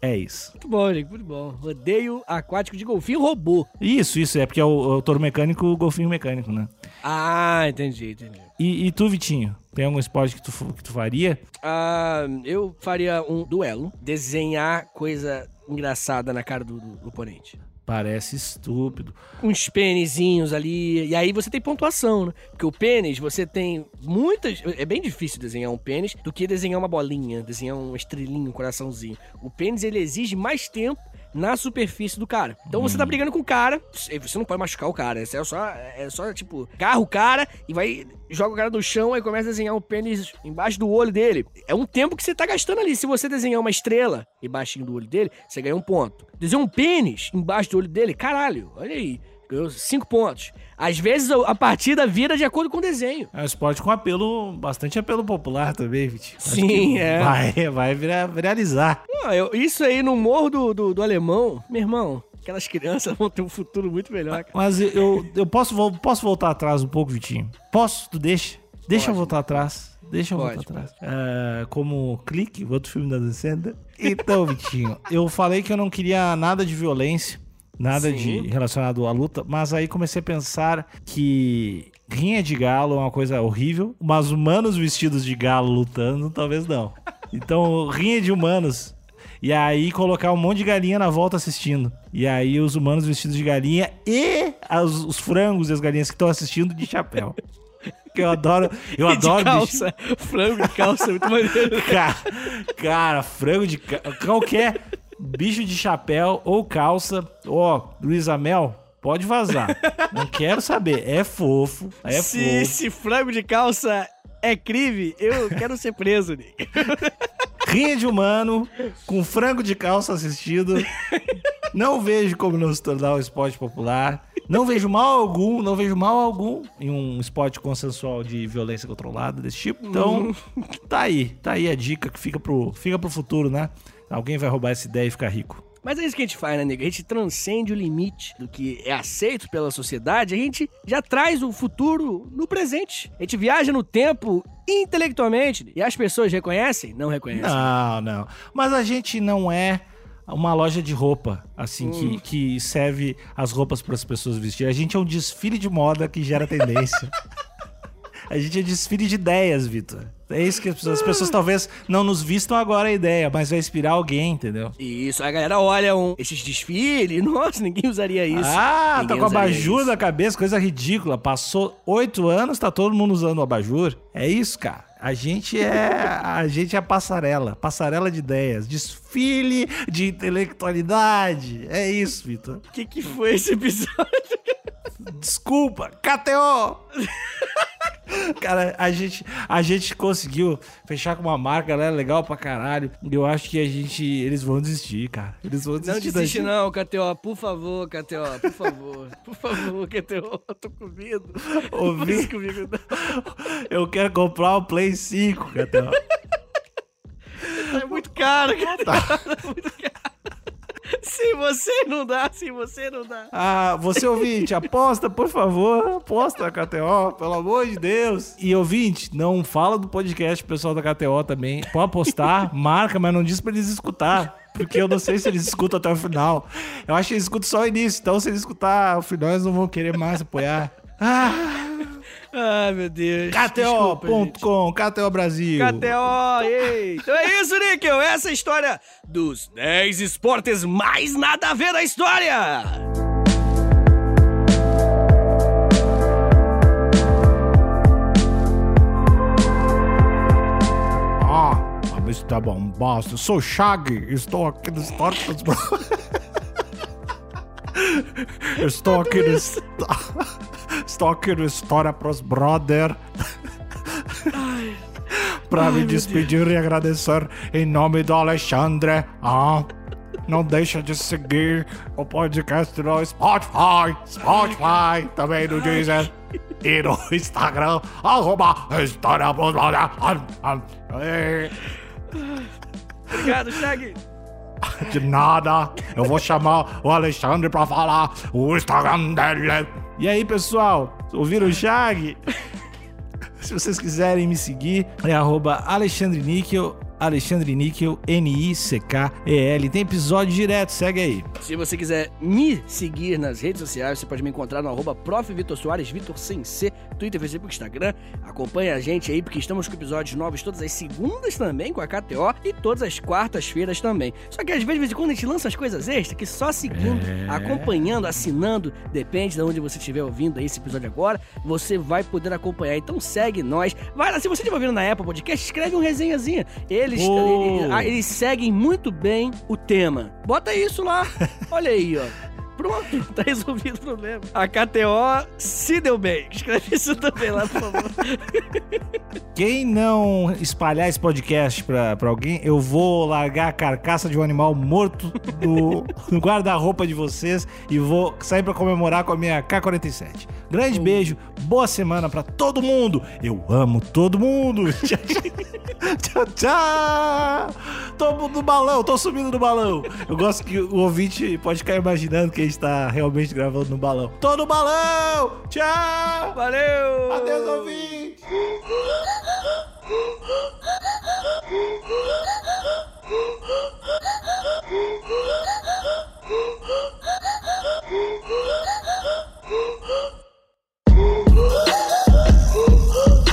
É isso. Muito bom, gente, muito bom. Rodeio aquático de golfinho robô. Isso, isso. É porque é o, é o touro mecânico, o golfinho mecânico, né? Ah, entendi, entendi. E, e tu, Vitinho? Tem algum esporte que tu, que tu faria? Ah, eu faria um duelo, desenhar coisa engraçada na cara do, do oponente. Parece estúpido. Uns pênisinhos ali, e aí você tem pontuação, né? Porque o pênis, você tem muitas... É bem difícil desenhar um pênis do que desenhar uma bolinha, desenhar uma estrelinha, um coraçãozinho. O pênis, ele exige mais tempo na superfície do cara. Então você tá brigando com o cara, você não pode machucar o cara, é só, é só tipo, carra o cara e vai, joga o cara no chão e começa a desenhar um pênis embaixo do olho dele. É um tempo que você tá gastando ali. Se você desenhar uma estrela embaixo do olho dele, você ganha um ponto. Desenhar um pênis embaixo do olho dele, caralho, olha aí. Ganhou cinco pontos. Às vezes a partida vira de acordo com o desenho. É um esporte com apelo, bastante apelo popular também, Vitinho. Sim, é. Vai, vai virar- viralizar. Não, eu- isso aí no morro do, do, do alemão, meu irmão, aquelas crianças vão ter um futuro muito melhor, cara. Mas eu, eu, eu posso, posso voltar atrás um pouco, Vitinho? Posso? Tu deixa? Deixa eu Pode. voltar atrás. Deixa eu Pode, voltar atrás. É, como Clique, o outro filme da Sandler. Então, Vitinho, eu falei que eu não queria nada de violência, nada Sim. de relacionado à luta, mas aí comecei a pensar que rinha de galo é uma coisa horrível, mas humanos vestidos de galo lutando, talvez não. Então, rinha de humanos. E aí colocar um monte de galinha na volta assistindo. E aí os humanos vestidos de galinha e as- os frangos e as galinhas que estão assistindo de chapéu. Que eu adoro. Eu E adoro de bicho. calça, frango de calça, é muito maneiro. Cara, cara, frango de ca- qualquer bicho de chapéu ou calça. Ó, Luísa Mel, pode vazar. Não quero saber. É fofo, é se fofo. esse frango de calça é crime, eu quero ser preso, Nick. Rinha de humano com frango de calça assistido. Não vejo como não se tornar um esporte popular. Não vejo mal algum, não vejo mal algum em um esporte consensual de violência controlada desse tipo. Então, tá aí, tá aí a dica que fica pro, fica pro futuro, né? Alguém vai roubar essa ideia e ficar rico. Mas é isso que a gente faz, né, nego? A gente transcende o limite do que é aceito pela sociedade, a gente já traz o futuro no presente. A gente viaja no tempo intelectualmente. E as pessoas reconhecem? Não reconhecem. Não, não. Mas a gente não é uma loja de roupa, assim, que, que serve as roupas para as pessoas vestirem. A gente é um desfile de moda que gera tendência. a gente é desfile de ideias, Vitor. É isso que as pessoas, as pessoas talvez não nos vistam agora a ideia, mas vai inspirar alguém, entendeu? Isso, a galera olha um, esses desfiles, nossa, ninguém usaria isso. Ah, Ninguém tá com abajur isso. na cabeça, coisa ridícula. Passou oito anos, tá todo mundo usando o abajur. É isso, cara. A gente é a gente é a passarela, passarela de ideias, desfile de intelectualidade. É isso, Vitor. O que, que foi esse episódio? Desculpa, KTO. Cara, a gente, a gente conseguiu fechar com uma marca, ela é legal pra caralho. E eu acho que a gente. Eles vão desistir, cara. Eles vão Não desistir. da desiste não, KTO. Por favor, KTO. Por favor. Por favor, KTO. Eu tô com medo. Ouvi. Comigo, não. Eu quero comprar o Play 5, Catel. É muito caro, KTO. É muito caro. Se você não dá, se você não dá. Ah, você ouvinte, aposta, por favor. Aposta, KTO, pelo amor de Deus. E ouvinte, não fala do podcast pessoal da KTO também. Pode apostar, marca, mas não diz pra eles escutar. Porque eu não sei se eles escutam até o final. Eu acho que eles escutam só o início. Então, se eles escutar o final, eles não vão querer mais apoiar. Ah, Ai, meu Deus. KTO.com, KTO Brasil. KTO, ei. Então é isso, Níquel. Essa é a história dos 10 esportes mais nada a ver da história. Ah, Mr. Bombasta, eu sou o Shaggy, estou aqui no História dos Estou aqui no... histó- Estou aqui no História pros Brother. Pra me despedir e agradecer em nome do Alexandre. Ah, não deixa de seguir o podcast no Spotify, Spotify, também no Deezer e no Instagram, arroba História pros Brother. Obrigado, Shag. De nada. Eu vou chamar o Alexandre pra falar o Instagram dele. E aí, pessoal? Ouviram o Chag? Se vocês quiserem me seguir, é arroba Alexandre Níquel, Alexandre Níquel, N-I-C-K-E-L. Tem episódio direto, segue aí. Se você quiser me seguir nas redes sociais, você pode me encontrar no arroba Prof. Vitor Soares, Vitor sem C, Twitter, Facebook, Instagram. Acompanhe a gente aí, porque estamos com episódios novos todas as segundas também com a KTO e todas as quartas-feiras também. Só que às vezes, de vez em quando, a gente lança as coisas extras que só seguindo, É. acompanhando, assinando, depende de onde você estiver ouvindo aí esse episódio agora, você vai poder acompanhar. Então segue nós. Vai lá, se você estiver ouvindo na Apple Podcast, escreve um resenhazinha. Eles, eles, eles seguem muito bem o tema. Bota isso lá. Olha aí, ó. Pronto, tá resolvido o problema. A KTO se deu bem. Escreve isso também lá, por favor. Quem não espalhar esse podcast pra, pra alguém, eu vou largar a carcaça de um animal morto do, no guarda-roupa de vocês e vou sair pra comemorar com a minha K-47. Grande beijo, boa semana pra todo mundo. Eu amo todo mundo. tchau, tchau. tchau. Tô no balão, tô subindo no balão. Eu gosto que o ouvinte pode ficar imaginando que está realmente gravando no balão. Tô no balão! Tchau! Valeu! Adeus, ouvinte! Oh,